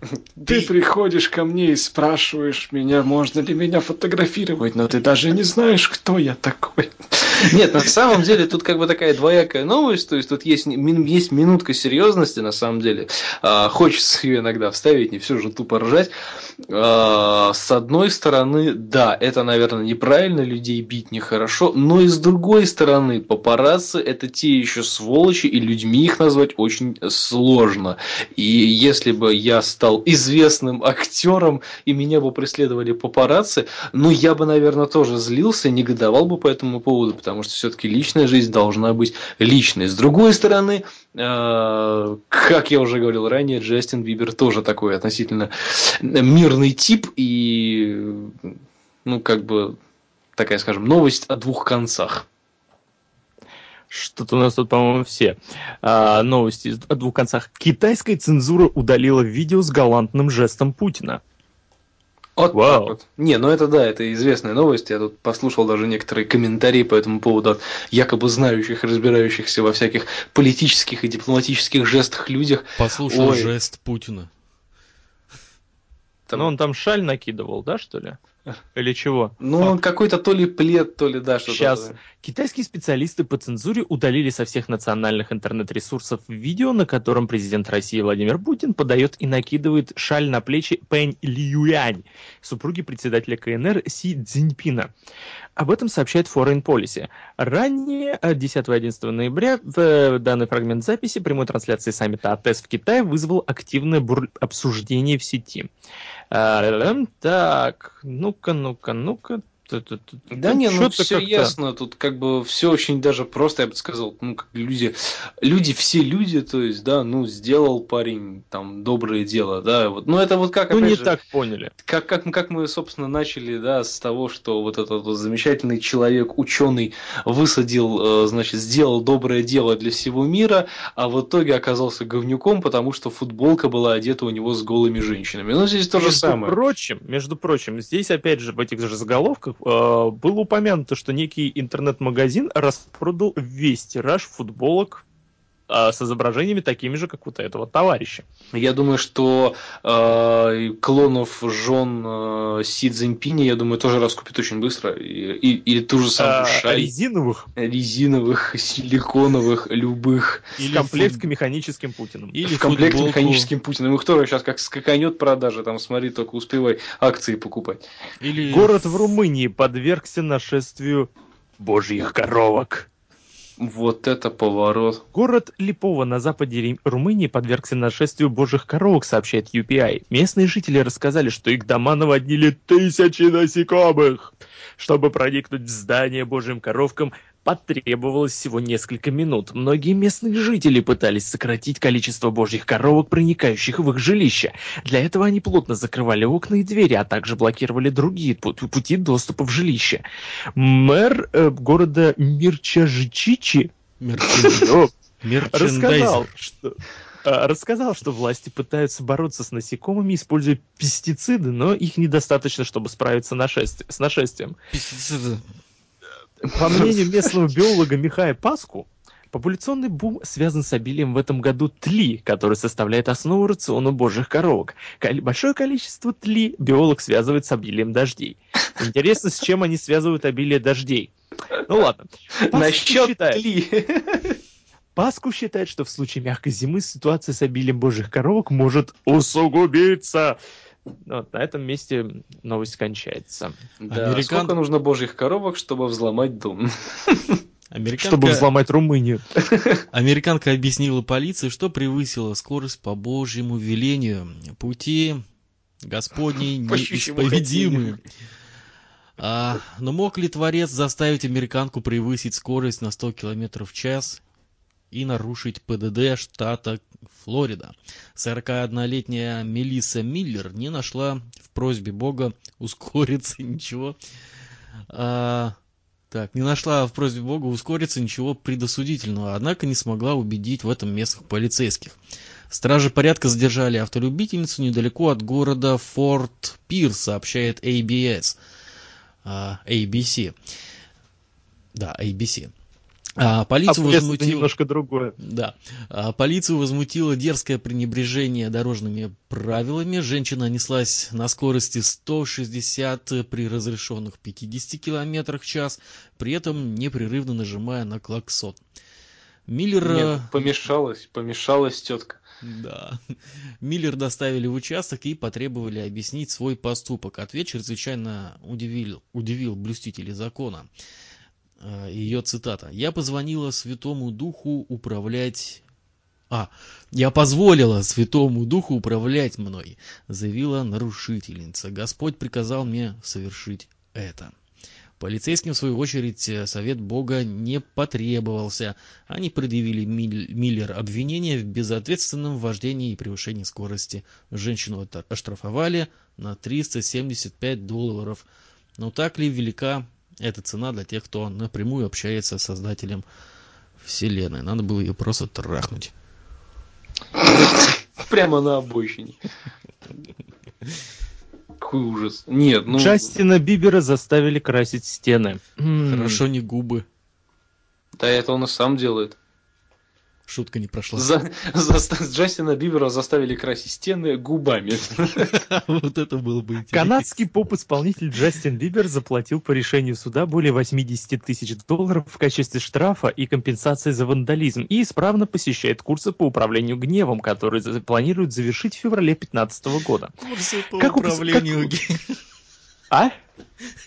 Ты приходишь ко мне и спрашиваешь меня, можно ли меня фотографировать, но ты даже не знаешь, кто я такой. Нет, на самом деле тут как бы такая двоякая новость, то есть тут есть, есть минутка серьезности, на самом деле. А, хочется ее иногда вставить, не все же тупо ржать. А, с одной стороны, да, это, наверное, неправильно, людей бить нехорошо, но и с другой стороны, папарацци это те еще сволочи, и людьми их назвать очень сложно. И если бы я стал стал известным актером, и меня бы преследовали папарацци, ну, я бы, наверное, тоже злился, негодовал бы по этому поводу, потому что все-таки личная жизнь должна быть личной. С другой стороны, э, как я уже говорил ранее, Джастин Бибер тоже такой относительно мирный тип, и, ну, как бы, такая, скажем, новость о двух концах. Что-то у нас тут, по-моему, все а, новости о двух концах. Китайская цензура удалила видео с галантным жестом Путина. Вот Вау. вот. Не, ну это да, это известная новость. Я тут послушал даже некоторые комментарии по этому поводу от якобы знающих, разбирающихся во всяких политических и дипломатических жестах людях. Послушал Ой. жест Путина. Там... Ну он там шаль накидывал, да, что ли? Или чего? Ну, он какой-то то ли плед, то ли да, что-то. Сейчас. Китайские специалисты по цензуре удалили со всех национальных интернет-ресурсов видео, на котором президент России Владимир Путин подает и накидывает шаль на плечи Пэнь Льюянь, супруги председателя КНР Си Цзиньпина. Об этом сообщает Foreign Policy. Ранее, 10 и 11 ноября, в э, данный фрагмент записи прямой трансляции саммита АТЭС в Китае вызвал активное бур... обсуждение в сети. А, так, ну-ка, ну-ка, ну-ка. Да не, ну все ясно, тут как бы все очень даже просто, я бы сказал, ну как люди, люди все люди, то есть, да, ну сделал парень там доброе дело, да, вот, ну это вот как, ну не же, так поняли, как как как мы собственно начали, да, с того, что вот этот вот замечательный человек, ученый высадил, э, значит, сделал доброе дело для всего мира, а в итоге оказался говнюком, потому что футболка была одета у него с голыми женщинами. Ну здесь то же самое. Прочим, между прочим, здесь опять же в этих же заголовках было упомянуто, что некий интернет-магазин распродал весь тираж футболок а, с изображениями такими же, как вот этого товарища. Я думаю, что э, клонов жен э, Си Цзиньпиня, я думаю, тоже раскупят очень быстро. И, и, или ту же самую а, шай. Резиновых? Резиновых, силиконовых, любых. Или комплект фут... к механическим Путиным. Или в комплект футболку... к механическим Путиным. Их тоже сейчас как скаканет продажа, там смотри, только успевай акции покупать. Или... Город в Румынии подвергся нашествию божьих коровок. Вот это поворот. Город Липово на западе Румынии подвергся нашествию божьих коровок, сообщает UPI. Местные жители рассказали, что их дома наводнили тысячи насекомых. Чтобы проникнуть в здание божьим коровкам, потребовалось всего несколько минут. Многие местные жители пытались сократить количество божьих коровок, проникающих в их жилище. Для этого они плотно закрывали окна и двери, а также блокировали другие пути доступа в жилище. Мэр э, города Мирчажичичи рассказал, что э, рассказал, что власти пытаются бороться с насекомыми, используя пестициды, но их недостаточно, чтобы справиться с нашествием. Пестициды. По мнению местного биолога Михая Паску, популяционный бум связан с обилием в этом году тли, который составляет основу рациона божьих коровок. Большое количество тли биолог связывает с обилием дождей. Интересно, с чем они связывают обилие дождей. Ну ладно. Насчет считает, тли. Паску считает, что в случае мягкой зимы ситуация с обилием божьих коровок может усугубиться. Вот, на этом месте новость кончается. Да, Американ... Сколько нужно божьих коробок, чтобы взломать дом? Американка... Чтобы взломать Румынию. Американка объяснила полиции, что превысила скорость по Божьему велению. Пути Господней неисповедимы. А, но мог ли Творец заставить американку превысить скорость на 100 км в час и нарушить ПДД штата Флорида. 41-летняя Мелисса Миллер не нашла в просьбе Бога ускориться ничего. А, так, не нашла в просьбе Бога ускориться ничего предосудительного, однако не смогла убедить в этом местных полицейских. Стражи порядка задержали автолюбительницу недалеко от города Форт Пирс, сообщает ABS. А, ABC. Да, ABC. А, полицию а возмутило... немножко другое. Да. А, полицию возмутило дерзкое пренебрежение дорожными правилами. Женщина неслась на скорости 160 при разрешенных 50 км в час, при этом непрерывно нажимая на клаксон. Миллер... Нет, помешалась, помешалась тетка. Да. Миллер доставили в участок и потребовали объяснить свой поступок. Ответ чрезвычайно удивил, удивил блюстителей закона. Э, ее цитата. «Я позвонила Святому Духу управлять А, я позволила Святому Духу управлять мной, заявила нарушительница. Господь приказал мне совершить это. Полицейским, в свою очередь, совет Бога не потребовался. Они предъявили Миллер обвинение в безответственном вождении и превышении скорости. Женщину оштрафовали на 375 долларов. Но так ли велика эта цена для тех, кто напрямую общается с Создателем Вселенной? Надо было ее просто трахнуть. Прямо на обочине. Какой ужас. Нет, ну... Джастина Бибера заставили красить стены. Хорошо не губы. Да это он и сам делает. Шутка не прошла. За, за, Джастина Бибера заставили красить стены губами. Вот это было бы интересно. Канадский поп-исполнитель Джастин Бибер заплатил по решению суда более 80 тысяч долларов в качестве штрафа и компенсации за вандализм и исправно посещает курсы по управлению гневом, которые планируют завершить в феврале 2015 года. Курсы по как управлению гневом. А?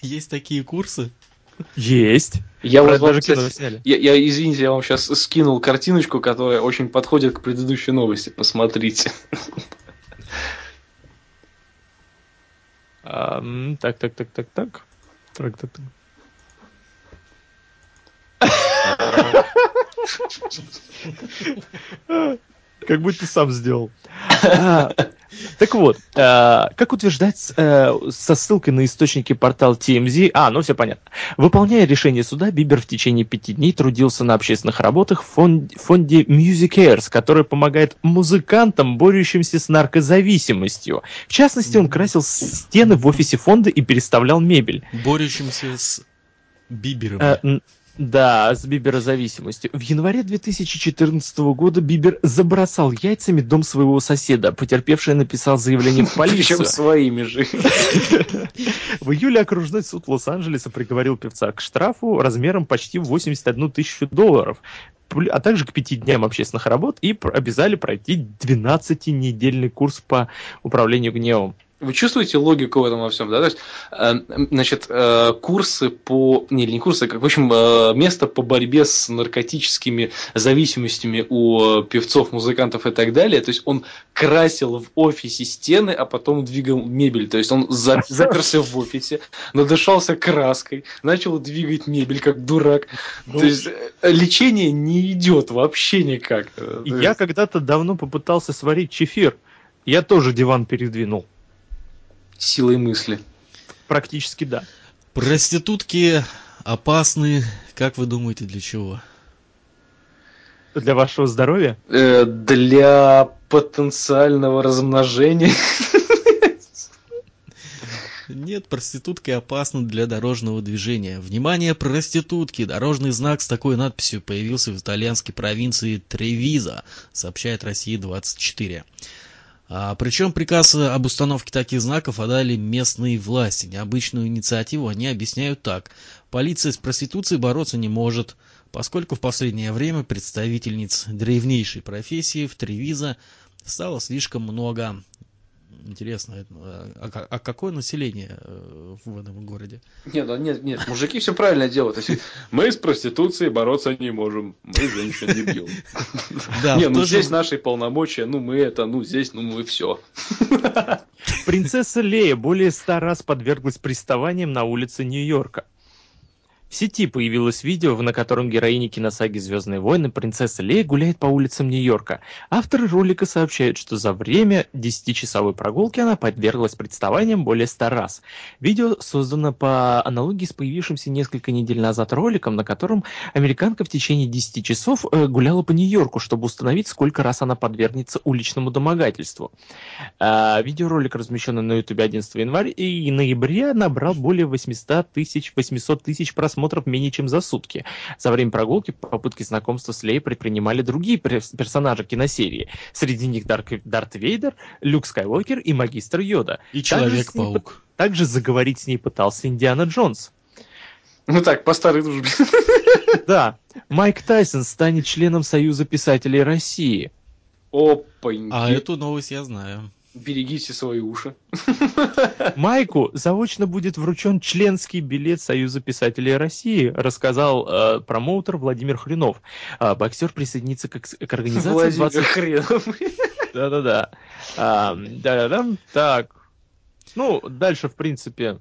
Есть такие курсы? Есть. Я вот даже кстати, сняли. Я, я, извините, я вам сейчас скинул картиночку, которая очень подходит к предыдущей новости. Посмотрите. Um, так, так, так, так, так. Так, так, так. Как будто сам сделал. Так вот, э, как утверждать э, со ссылкой на источники портал TMZ, а, ну все понятно. Выполняя решение суда, Бибер в течение пяти дней трудился на общественных работах в фонде, фонде Music Airs, который помогает музыкантам, борющимся с наркозависимостью. В частности, он красил стены в офисе фонда и переставлял мебель. Борющимся с Бибером. Э, да, с биберозависимостью. В январе 2014 года Бибер забросал яйцами дом своего соседа. Потерпевший написал заявление в полицию. Причем своими же. В июле окружной суд Лос-Анджелеса приговорил певца к штрафу размером почти 81 тысячу долларов а также к пяти дням общественных работ и обязали пройти 12-недельный курс по управлению гневом. Вы чувствуете логику в этом во всем, да? То есть, э, значит, э, курсы по... Не, не курсы, как, в общем, э, место по борьбе с наркотическими зависимостями у певцов, музыкантов и так далее. То есть, он красил в офисе стены, а потом двигал мебель. То есть, он заперся в офисе, надышался краской, начал двигать мебель, как дурак. Ну, То есть, лечение не идет вообще никак. Я когда-то давно попытался сварить чефир. Я тоже диван передвинул силой мысли. Практически да. Проститутки опасны, как вы думаете, для чего? Для вашего здоровья? Э, для потенциального размножения. Нет, проститутки опасны для дорожного движения. Внимание, проститутки! Дорожный знак с такой надписью появился в итальянской провинции Тревиза, сообщает Россия 24. А, причем приказ об установке таких знаков отдали местные власти. Необычную инициативу они объясняют так. Полиция с проституцией бороться не может, поскольку в последнее время представительниц древнейшей профессии в Тревиза стало слишком много. Интересно, а, а какое население э, в этом городе? Нет, нет, нет, мужики все правильно делают. То есть, мы с проституцией бороться не можем, мы женщин не бьем. Да, не, ну здесь наши полномочия, ну мы это, ну здесь, ну мы все. Принцесса Лея более ста раз подверглась приставаниям на улице Нью-Йорка. В сети появилось видео, на котором героиня киносаги «Звездные войны» принцесса Лея гуляет по улицам Нью-Йорка. Авторы ролика сообщают, что за время 10-часовой прогулки она подверглась представаниям более 100 раз. Видео создано по аналогии с появившимся несколько недель назад роликом, на котором американка в течение 10 часов э, гуляла по Нью-Йорку, чтобы установить, сколько раз она подвергнется уличному домогательству. А, видеоролик, размещенный на YouTube 11 января и ноября, набрал более 800 тысяч, 800 тысяч просмотров просмотров менее чем за сутки. За время прогулки попытки знакомства с Лей предпринимали другие персонажи киносерии. Среди них Дарк, Дарт Вейдер, Люк Скайуокер и Магистр Йода. И Человек-паук. Также заговорить с ней пытался Индиана Джонс. Ну так, по старой дружбе. Да. Майк Тайсон станет членом Союза писателей России. Опаньки. А эту новость я знаю. Берегите свои уши. Майку заочно будет вручен членский билет Союза писателей России, рассказал э, промоутер Владимир Хренов. А, боксер присоединится к, к организации Владимир 20... Хренов. Да-да-да. А, Да-да-да. Так. Ну, дальше, в принципе...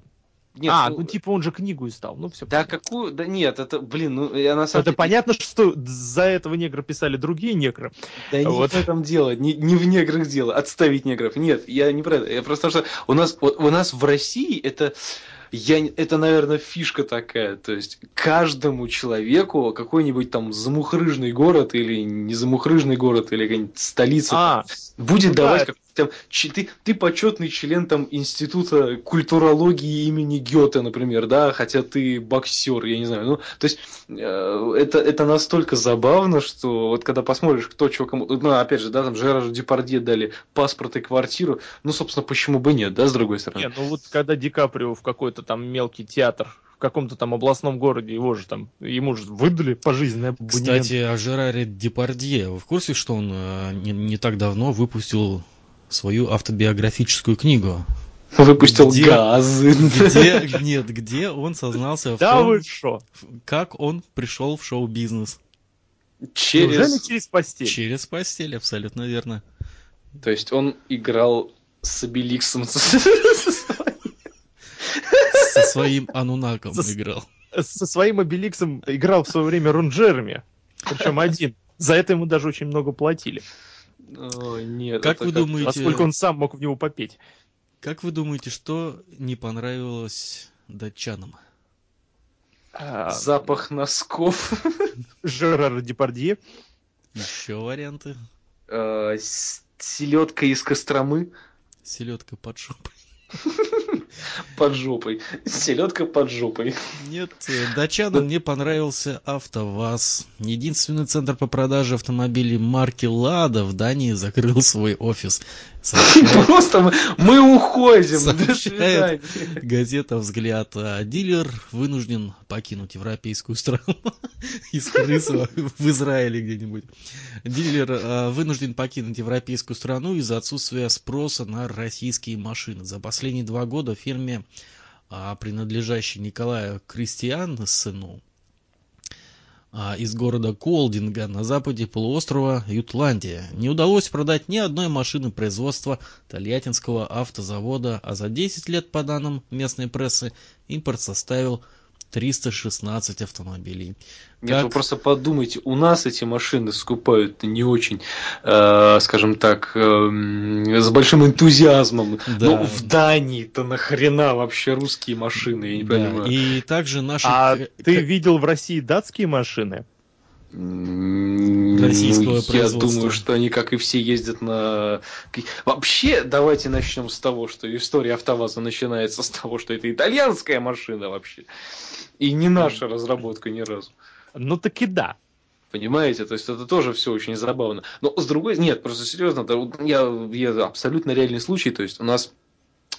Нет, а, ну, ну типа он же книгу издал. Ну, все. Да какую? Да нет, это, блин, ну я на самом Это деле... понятно, что за этого негра писали другие негры. Да не Вот. в этом дело, не, не в неграх дело, отставить негров. Нет, я не про это. Я просто что у нас, вот, у нас в России это, я, не- это, наверное, фишка такая. То есть каждому человеку какой-нибудь там замухрыжный город или не замухрыжный город или какая-нибудь столица А, будет ну да, давать это- как там, ты, ты почетный член там института культурологии имени Гёте, например, да, хотя ты боксер, я не знаю, ну, то есть э, это, это настолько забавно, что вот когда посмотришь, кто чего кому, ну, опять же, да, там Жерару Депардье дали паспорт и квартиру, ну, собственно, почему бы нет, да, с другой стороны. не, ну вот когда Ди Каприо в какой-то там мелкий театр в каком-то там областном городе, его же там, ему же выдали пожизненный абонемент. Кстати, о Жераре Депардье. Вы в курсе, что он э, не, не так давно выпустил свою автобиографическую книгу? Выпустил Где- газы. Где, нет, где он сознался в Да том, вы шо? как он пришел в шоу-бизнес. Неужели Через... через постель? Через постель, абсолютно верно. То есть он играл с Обеликсом. Со своим анунаком Со- играл. Со своим обеликсом играл в свое время Рон Джереми. Причем один. За это ему даже очень много платили. О, нет, Как вы думаете- Поскольку он сам мог в него попеть. Как вы думаете, что не понравилось датчанам? А, Запах носков. Жерар Депардье. Еще варианты. Э, Селедка из Костромы Селедка под шубой. под жопой. Селедка под жопой. Нет, э, датчанам не понравился АвтоВАЗ. Единственный центр по продаже автомобилей марки Лада в Дании закрыл свой офис. Просто мы, уходим. Сообщает. газета «Взгляд». А дилер вынужден покинуть европейскую страну из крыса в Израиле где-нибудь. Дилер а, вынужден покинуть европейскую страну из-за отсутствия спроса на российские машины. За последние два года фирме, а, принадлежащей Николаю Кристиансену, а, из города Колдинга на западе полуострова Ютландия. Не удалось продать ни одной машины производства Тольяттинского автозавода, а за 10 лет, по данным местной прессы, импорт составил 316 автомобилей. Нет, Как- вы просто подумайте, у нас эти машины скупают не очень, э, скажем так, эм, с большим энтузиазмом. Да. Но в Дании-то нахрена вообще русские машины, я не Да, понимаю. И также наши... А ты видел в России датские машины? Российского Я производства. думаю, что они, как и все, ездят на... Вообще, давайте начнем с того, что история АвтоВАЗа начинается с того, что это итальянская машина вообще. И не наша разработка ни разу. Ну таки да. Понимаете? То есть это тоже все очень забавно. Но с другой нет, просто серьезно, я, я абсолютно реальный случай. То есть у нас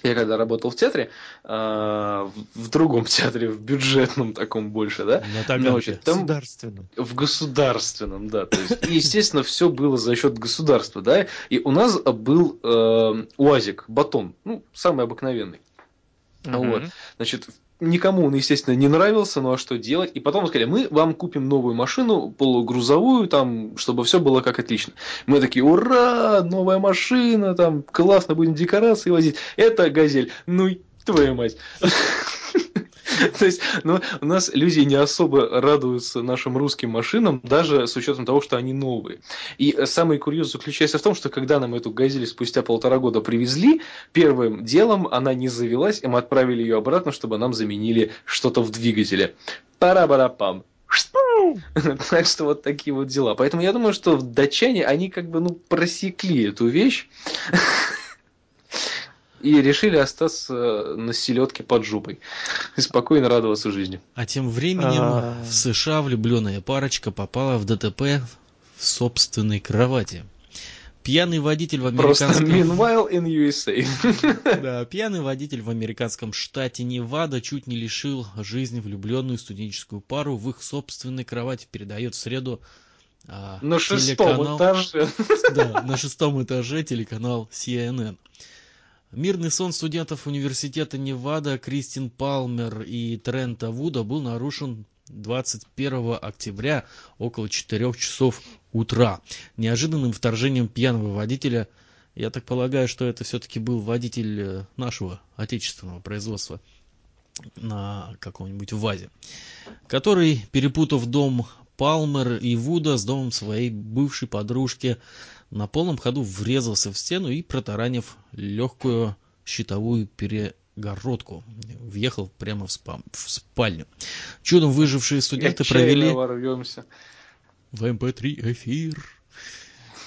я когда работал в театре, а, в, другом театре, в бюджетном таком больше, да, На Таганке. значит, там Государственно. в государственном, да. То есть, и, естественно, все было за счет государства, да. И у нас был э, УАЗик, батон, ну, самый обыкновенный. Вот. Значит, никому он, естественно, не нравился, ну а что делать? И потом сказали, мы вам купим новую машину, полугрузовую, там, чтобы все было как отлично. Мы такие, ура, новая машина, там, классно, будем декорации возить. Это газель. Ну, твою мать. То есть, ну, у нас люди не особо радуются нашим русским машинам, даже с учетом того, что они новые. И самый курьез заключается в том, что когда нам эту газель спустя полтора года привезли, первым делом она не завелась, и мы отправили ее обратно, чтобы нам заменили что-то в двигателе. Пара-бара-пам. Так что вот такие вот дела. Поэтому я думаю, что датчане, они как бы, ну, просекли эту вещь и решили остаться на селедке под жопой и спокойно радоваться жизни. А тем временем А. в США влюбленная парочка попала в ДТП в собственной кровати. Пьяный водитель в Просто американском... meanwhile in USA. Да, пьяный водитель в американском штате Невада чуть не лишил жизни влюбленную студенческую пару в их собственной кровати, передает в среду а На шестом этаже. Да, на шестом этаже телеканал CNN. Мирный сон студентов университета Невада Кристин Палмер и Трента Вуда был нарушен 21 октября около 4 часов утра неожиданным вторжением пьяного водителя. Я так полагаю, что это все-таки был водитель э, нашего отечественного производства на каком-нибудь ВАЗе, который, перепутав дом Палмер и Вуда с домом своей бывшей подружки, на полном ходу врезался в стену и, протаранив легкую щитовую перегородку, въехал прямо в, спам- в спальню. Чудом выжившие студенты провели ворвемся. в MP3 эфир.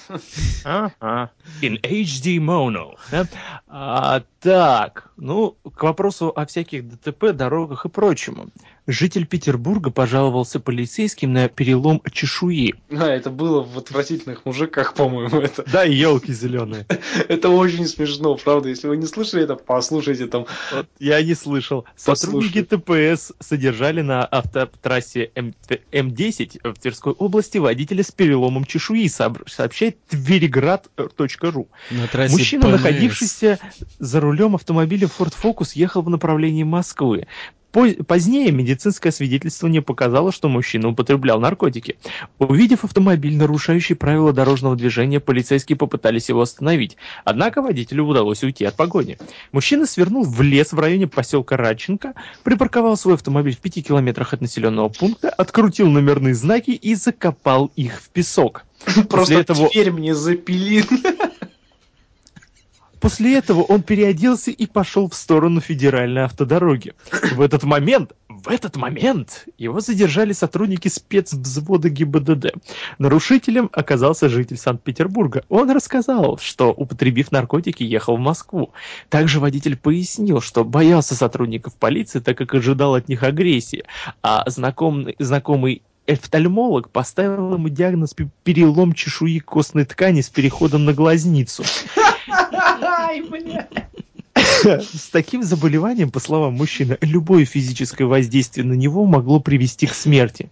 Ага. In HD mono. да? А, так, ну, к вопросу о всяких ДТП, дорогах и прочему. Житель Петербурга пожаловался полицейским на перелом чешуи. А, это было в отвратительных мужиках, по-моему, это. Да, елки зеленые. Это очень смешно, правда. Если вы не слышали это, послушайте там. Вот я не слышал. Сотрудники ТПС содержали на автотрассе М- М10 в Тверской области водителя с переломом чешуи, сооб- сообщает твериград.ру. На трассе Мужчина, находившийся за рулем автомобиля Ford Focus, ехал в направлении Москвы. По- Позднее медицинское свидетельствование показало, что мужчина употреблял наркотики. Увидев автомобиль, нарушающий правила дорожного движения, полицейские попытались его остановить. Однако водителю удалось уйти от погони. Мужчина свернул в лес в районе поселка Радченко, припарковал свой автомобиль в пяти километрах от населенного пункта, открутил номерные знаки и закопал их в песок. Просто этого- теперь мне запили. После этого он переоделся и пошел в сторону федеральной автодороги. В этот момент, в этот момент его задержали сотрудники спецвзвода ГИБДД. Нарушителем оказался житель Санкт-Петербурга. Он рассказал, что, употребив наркотики, ехал в Москву. Также водитель пояснил, что боялся сотрудников полиции, так как ожидал от них агрессии, а знакомый, знакомый офтальмолог поставил ему диагноз пе- перелом чешуи костной ткани с переходом на глазницу. С таким заболеванием, по словам мужчины, любое физическое воздействие на него могло привести к смерти.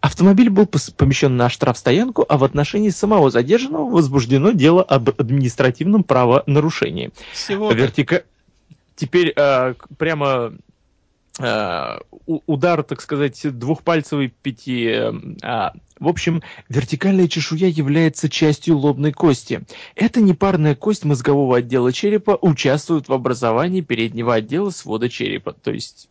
Автомобиль был помещен на штрафстоянку, а в отношении самого задержанного возбуждено дело об административном правонарушении. Всего Вертика... Теперь э, прямо удар, так сказать, двухпальцевой пяти... э, а, в общем, вертикальная чешуя является частью лобной кости. Эта непарная кость мозгового отдела черепа участвует в образовании переднего отдела свода черепа. То есть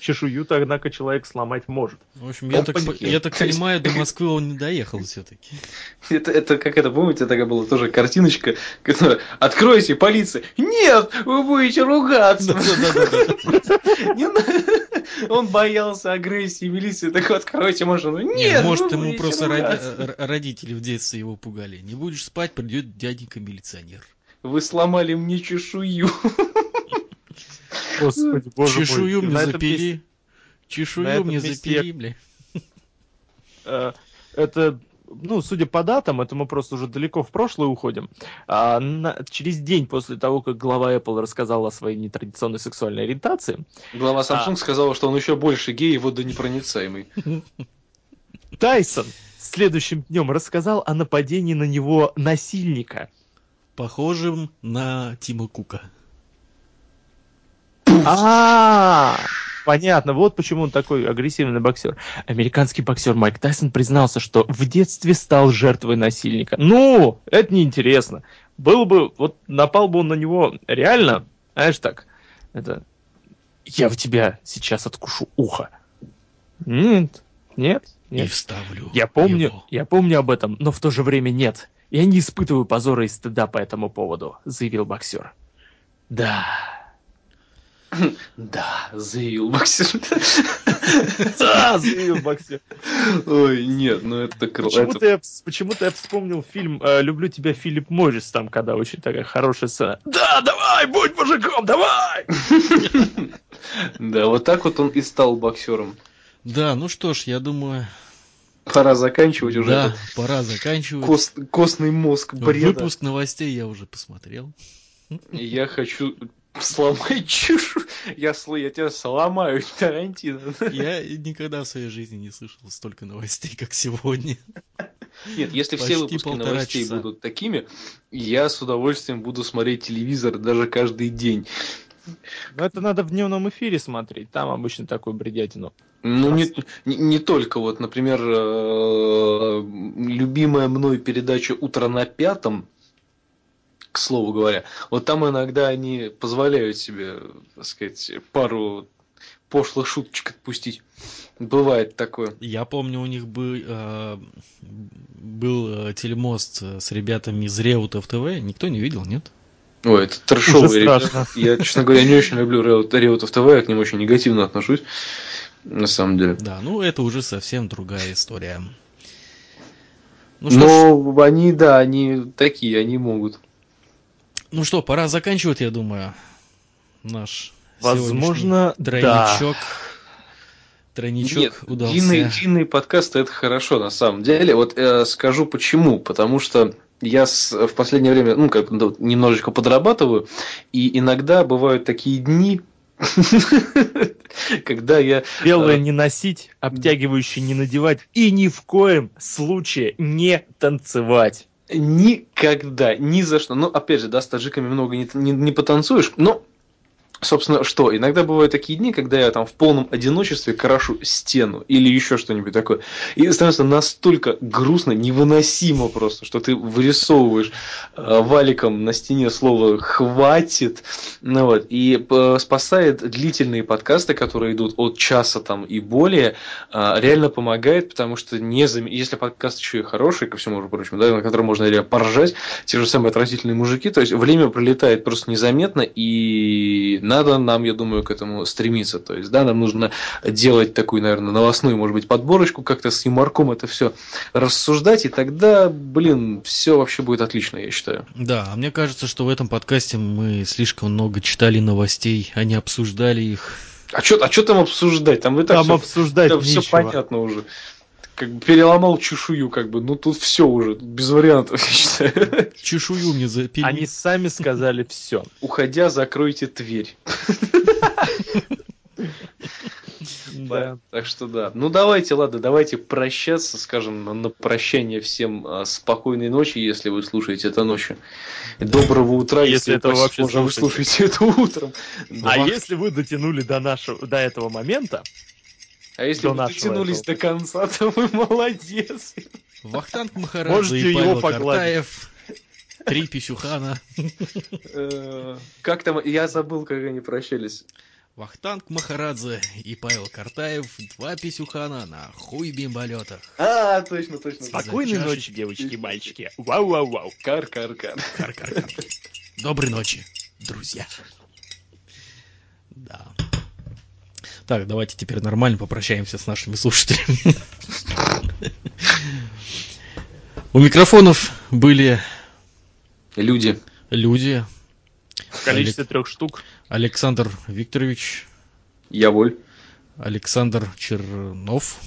чешую-то, однако, человек сломать может. В общем, я так, я так понимаю, до Москвы он не доехал все-таки. Это, это как это, помните, такая была тоже картиночка, которая «Откройте, полиция!» «Нет, вы будете ругаться!» Он боялся агрессии милиции, так откройте машину. Не, Нет, может, ему просто роди- ругаться». р- родители в детстве его пугали. Не будешь спать, придет дяденька-милиционер. Вы сломали мне чешую. Господи, боже мой. Чешую мне На этом запили. месте, Чешую мне месте запили, бля. э, это, ну, судя по датам, это мы просто уже далеко в прошлое уходим. А, на- через день после того, как глава Apple рассказал о своей нетрадиционной сексуальной ориентации, Глава Samsung сказала, что он еще больше гей и водонепроницаемый. Тайсон следующим днем рассказал о нападении на него насильника. Похожим на Тима Кука. А, понятно, вот почему он такой агрессивный боксер. Американский боксер Майк Тайсон признался, что в детстве стал жертвой насильника. Ну, это неинтересно. Было бы, вот напал бы он на него реально, знаешь так, это, я в тебя сейчас откушу ухо. Нет, нет, И нет. вставлю Я помню, его. я помню об этом, но в то же время нет. Я не испытываю позора и стыда по этому поводу, заявил боксер. Да. Да, заявил боксер. Да, заявил боксер. Ой, нет, ну это круто. Почему-то я, вспомнил фильм э, «Люблю тебя, Филипп Моррис», там, когда очень такая хорошая сцена. Да, давай, будь мужиком, давай! Да, вот так вот он и стал боксером. Да, ну что ж, я думаю, Пора заканчивать уже да, пора заканчивать. кост- костный мозг бреда. Выпуск новостей я уже посмотрел. Я хочу сломать чешу. Я, сл- я тебя сломаю, Тарантино. Я никогда в своей жизни не слышал столько новостей, как сегодня. Нет, если все Почти выпуски полтора новостей часа. будут такими, я с удовольствием буду смотреть телевизор даже каждый день. Но это надо в дневном эфире смотреть, там обычно такую бредятину. Ну, не, не, не только, вот, например, э, любимая мной передача «Утро на пятом», к слову говоря, вот там иногда они позволяют себе, так сказать, пару пошлых шуточек отпустить. Бывает такое. Я помню, у них бы, э, был э, телемост э, с ребятами из Реутов ТВ. Никто не видел, нет? Ой, это трешовые Уже ребята. Я, честно говоря, не очень люблю Реут- Реутов ТВ, я к ним очень негативно отношусь, на самом деле. Да, ну это уже совсем другая история. Ну что, ж, Но они, да, они такие, они могут. Ну что, пора заканчивать, я думаю, наш Возможно, сегодняшний да. тройничок. Тройничок Нет, удался. длинные, длинные подкасты это хорошо на самом деле. Вот э, скажу почему. Потому что я с- в последнее время ну, как, ну, немножечко подрабатываю, и иногда бывают такие дни, когда я Белое Э, не носить, обтягивающее не надевать и ни в коем случае не танцевать. Никогда, ни за что. Ну, опять же, да, с таджиками много не, не, не потанцуешь, но Собственно, что? Иногда бывают такие дни, когда я там в полном одиночестве крашу стену или еще что-нибудь такое. И становится настолько грустно, невыносимо просто, что ты вырисовываешь э, валиком на стене слово «хватит». Ну, вот, и э, спасает длительные подкасты, которые идут от часа там и более, э, реально помогает, потому что не зам... если подкаст еще и хороший, ко всему прочему, да, на котором можно реально поржать, те же самые отвратительные мужики, то есть время пролетает просто незаметно, и надо нам, я думаю, к этому стремиться. То есть, да, нам нужно делать такую, наверное, новостную, может быть, подборочку, как-то с юморком это все рассуждать, и тогда, блин, все вообще будет отлично, я считаю. Да, а мне кажется, что в этом подкасте мы слишком много читали новостей, а не обсуждали их. А что а чё там обсуждать? Там и так Там всё- обсуждать там все понятно уже. Как бы переломал чешую, как бы, ну тут все уже, без вариантов, я считаю. Чешую мне запили. Они сами сказали все. Уходя, закройте дверь. Да. Так что да. Ну давайте, ладно, давайте прощаться, скажем, на, прощание всем а, спокойной ночи, если вы слушаете это ночью. Доброго утра, Если это возможно, вообще вы слушаете. это утром. А если вы дотянули до нашего, до этого момента, А если до вы дотянулись этого до конца, то вы молодец. Вахтанг Махарадзе Можете и Павел. Картаев. Три писюхана. Э, Как там, я забыл, как они прощались. Вахтанг Махарадзе и Павел Картаев. Два писюхана на хуй бимболетах. А, точно, точно. спокойной ночи, девочки и мальчики. Вау-вау-вау. Кар-кар-кар. Кар-кар-кар. Доброй ночи, друзья. Да. Так, давайте теперь нормально попрощаемся с нашими слушателями. У микрофонов были Люди. люди. В количестве трех штук. Александр Викторович, Я воль. Александр Чернов,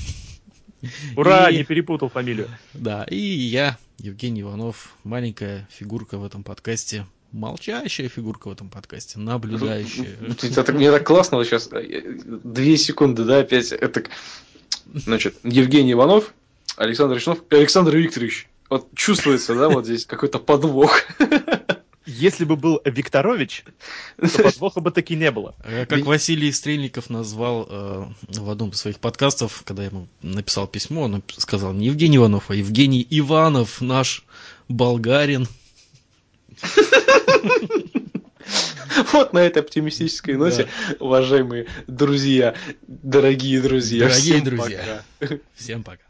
Ура, И- не перепутал фамилию. да, и я, Евгений Иванов, маленькая фигурка в этом подкасте, молчащая фигурка в этом подкасте, наблюдающая. Это так- Мне так классно вот сейчас. Две секунды, да, опять. Это... Значит, Евгений Иванов, Александр Речнов, Александр Викторович. Вот чувствуется, да, вот здесь какой-то подвох. Если бы был Викторович, то подвоха бы таки не было. Э, Как Василий Стрельников назвал э, в одном из своих подкастов, когда я ему написал письмо, он сказал не Евгений Иванов, а Евгений Иванов, наш болгарин. Вот на этой оптимистической ноте, уважаемые друзья, дорогие друзья. Дорогие друзья. Всем пока.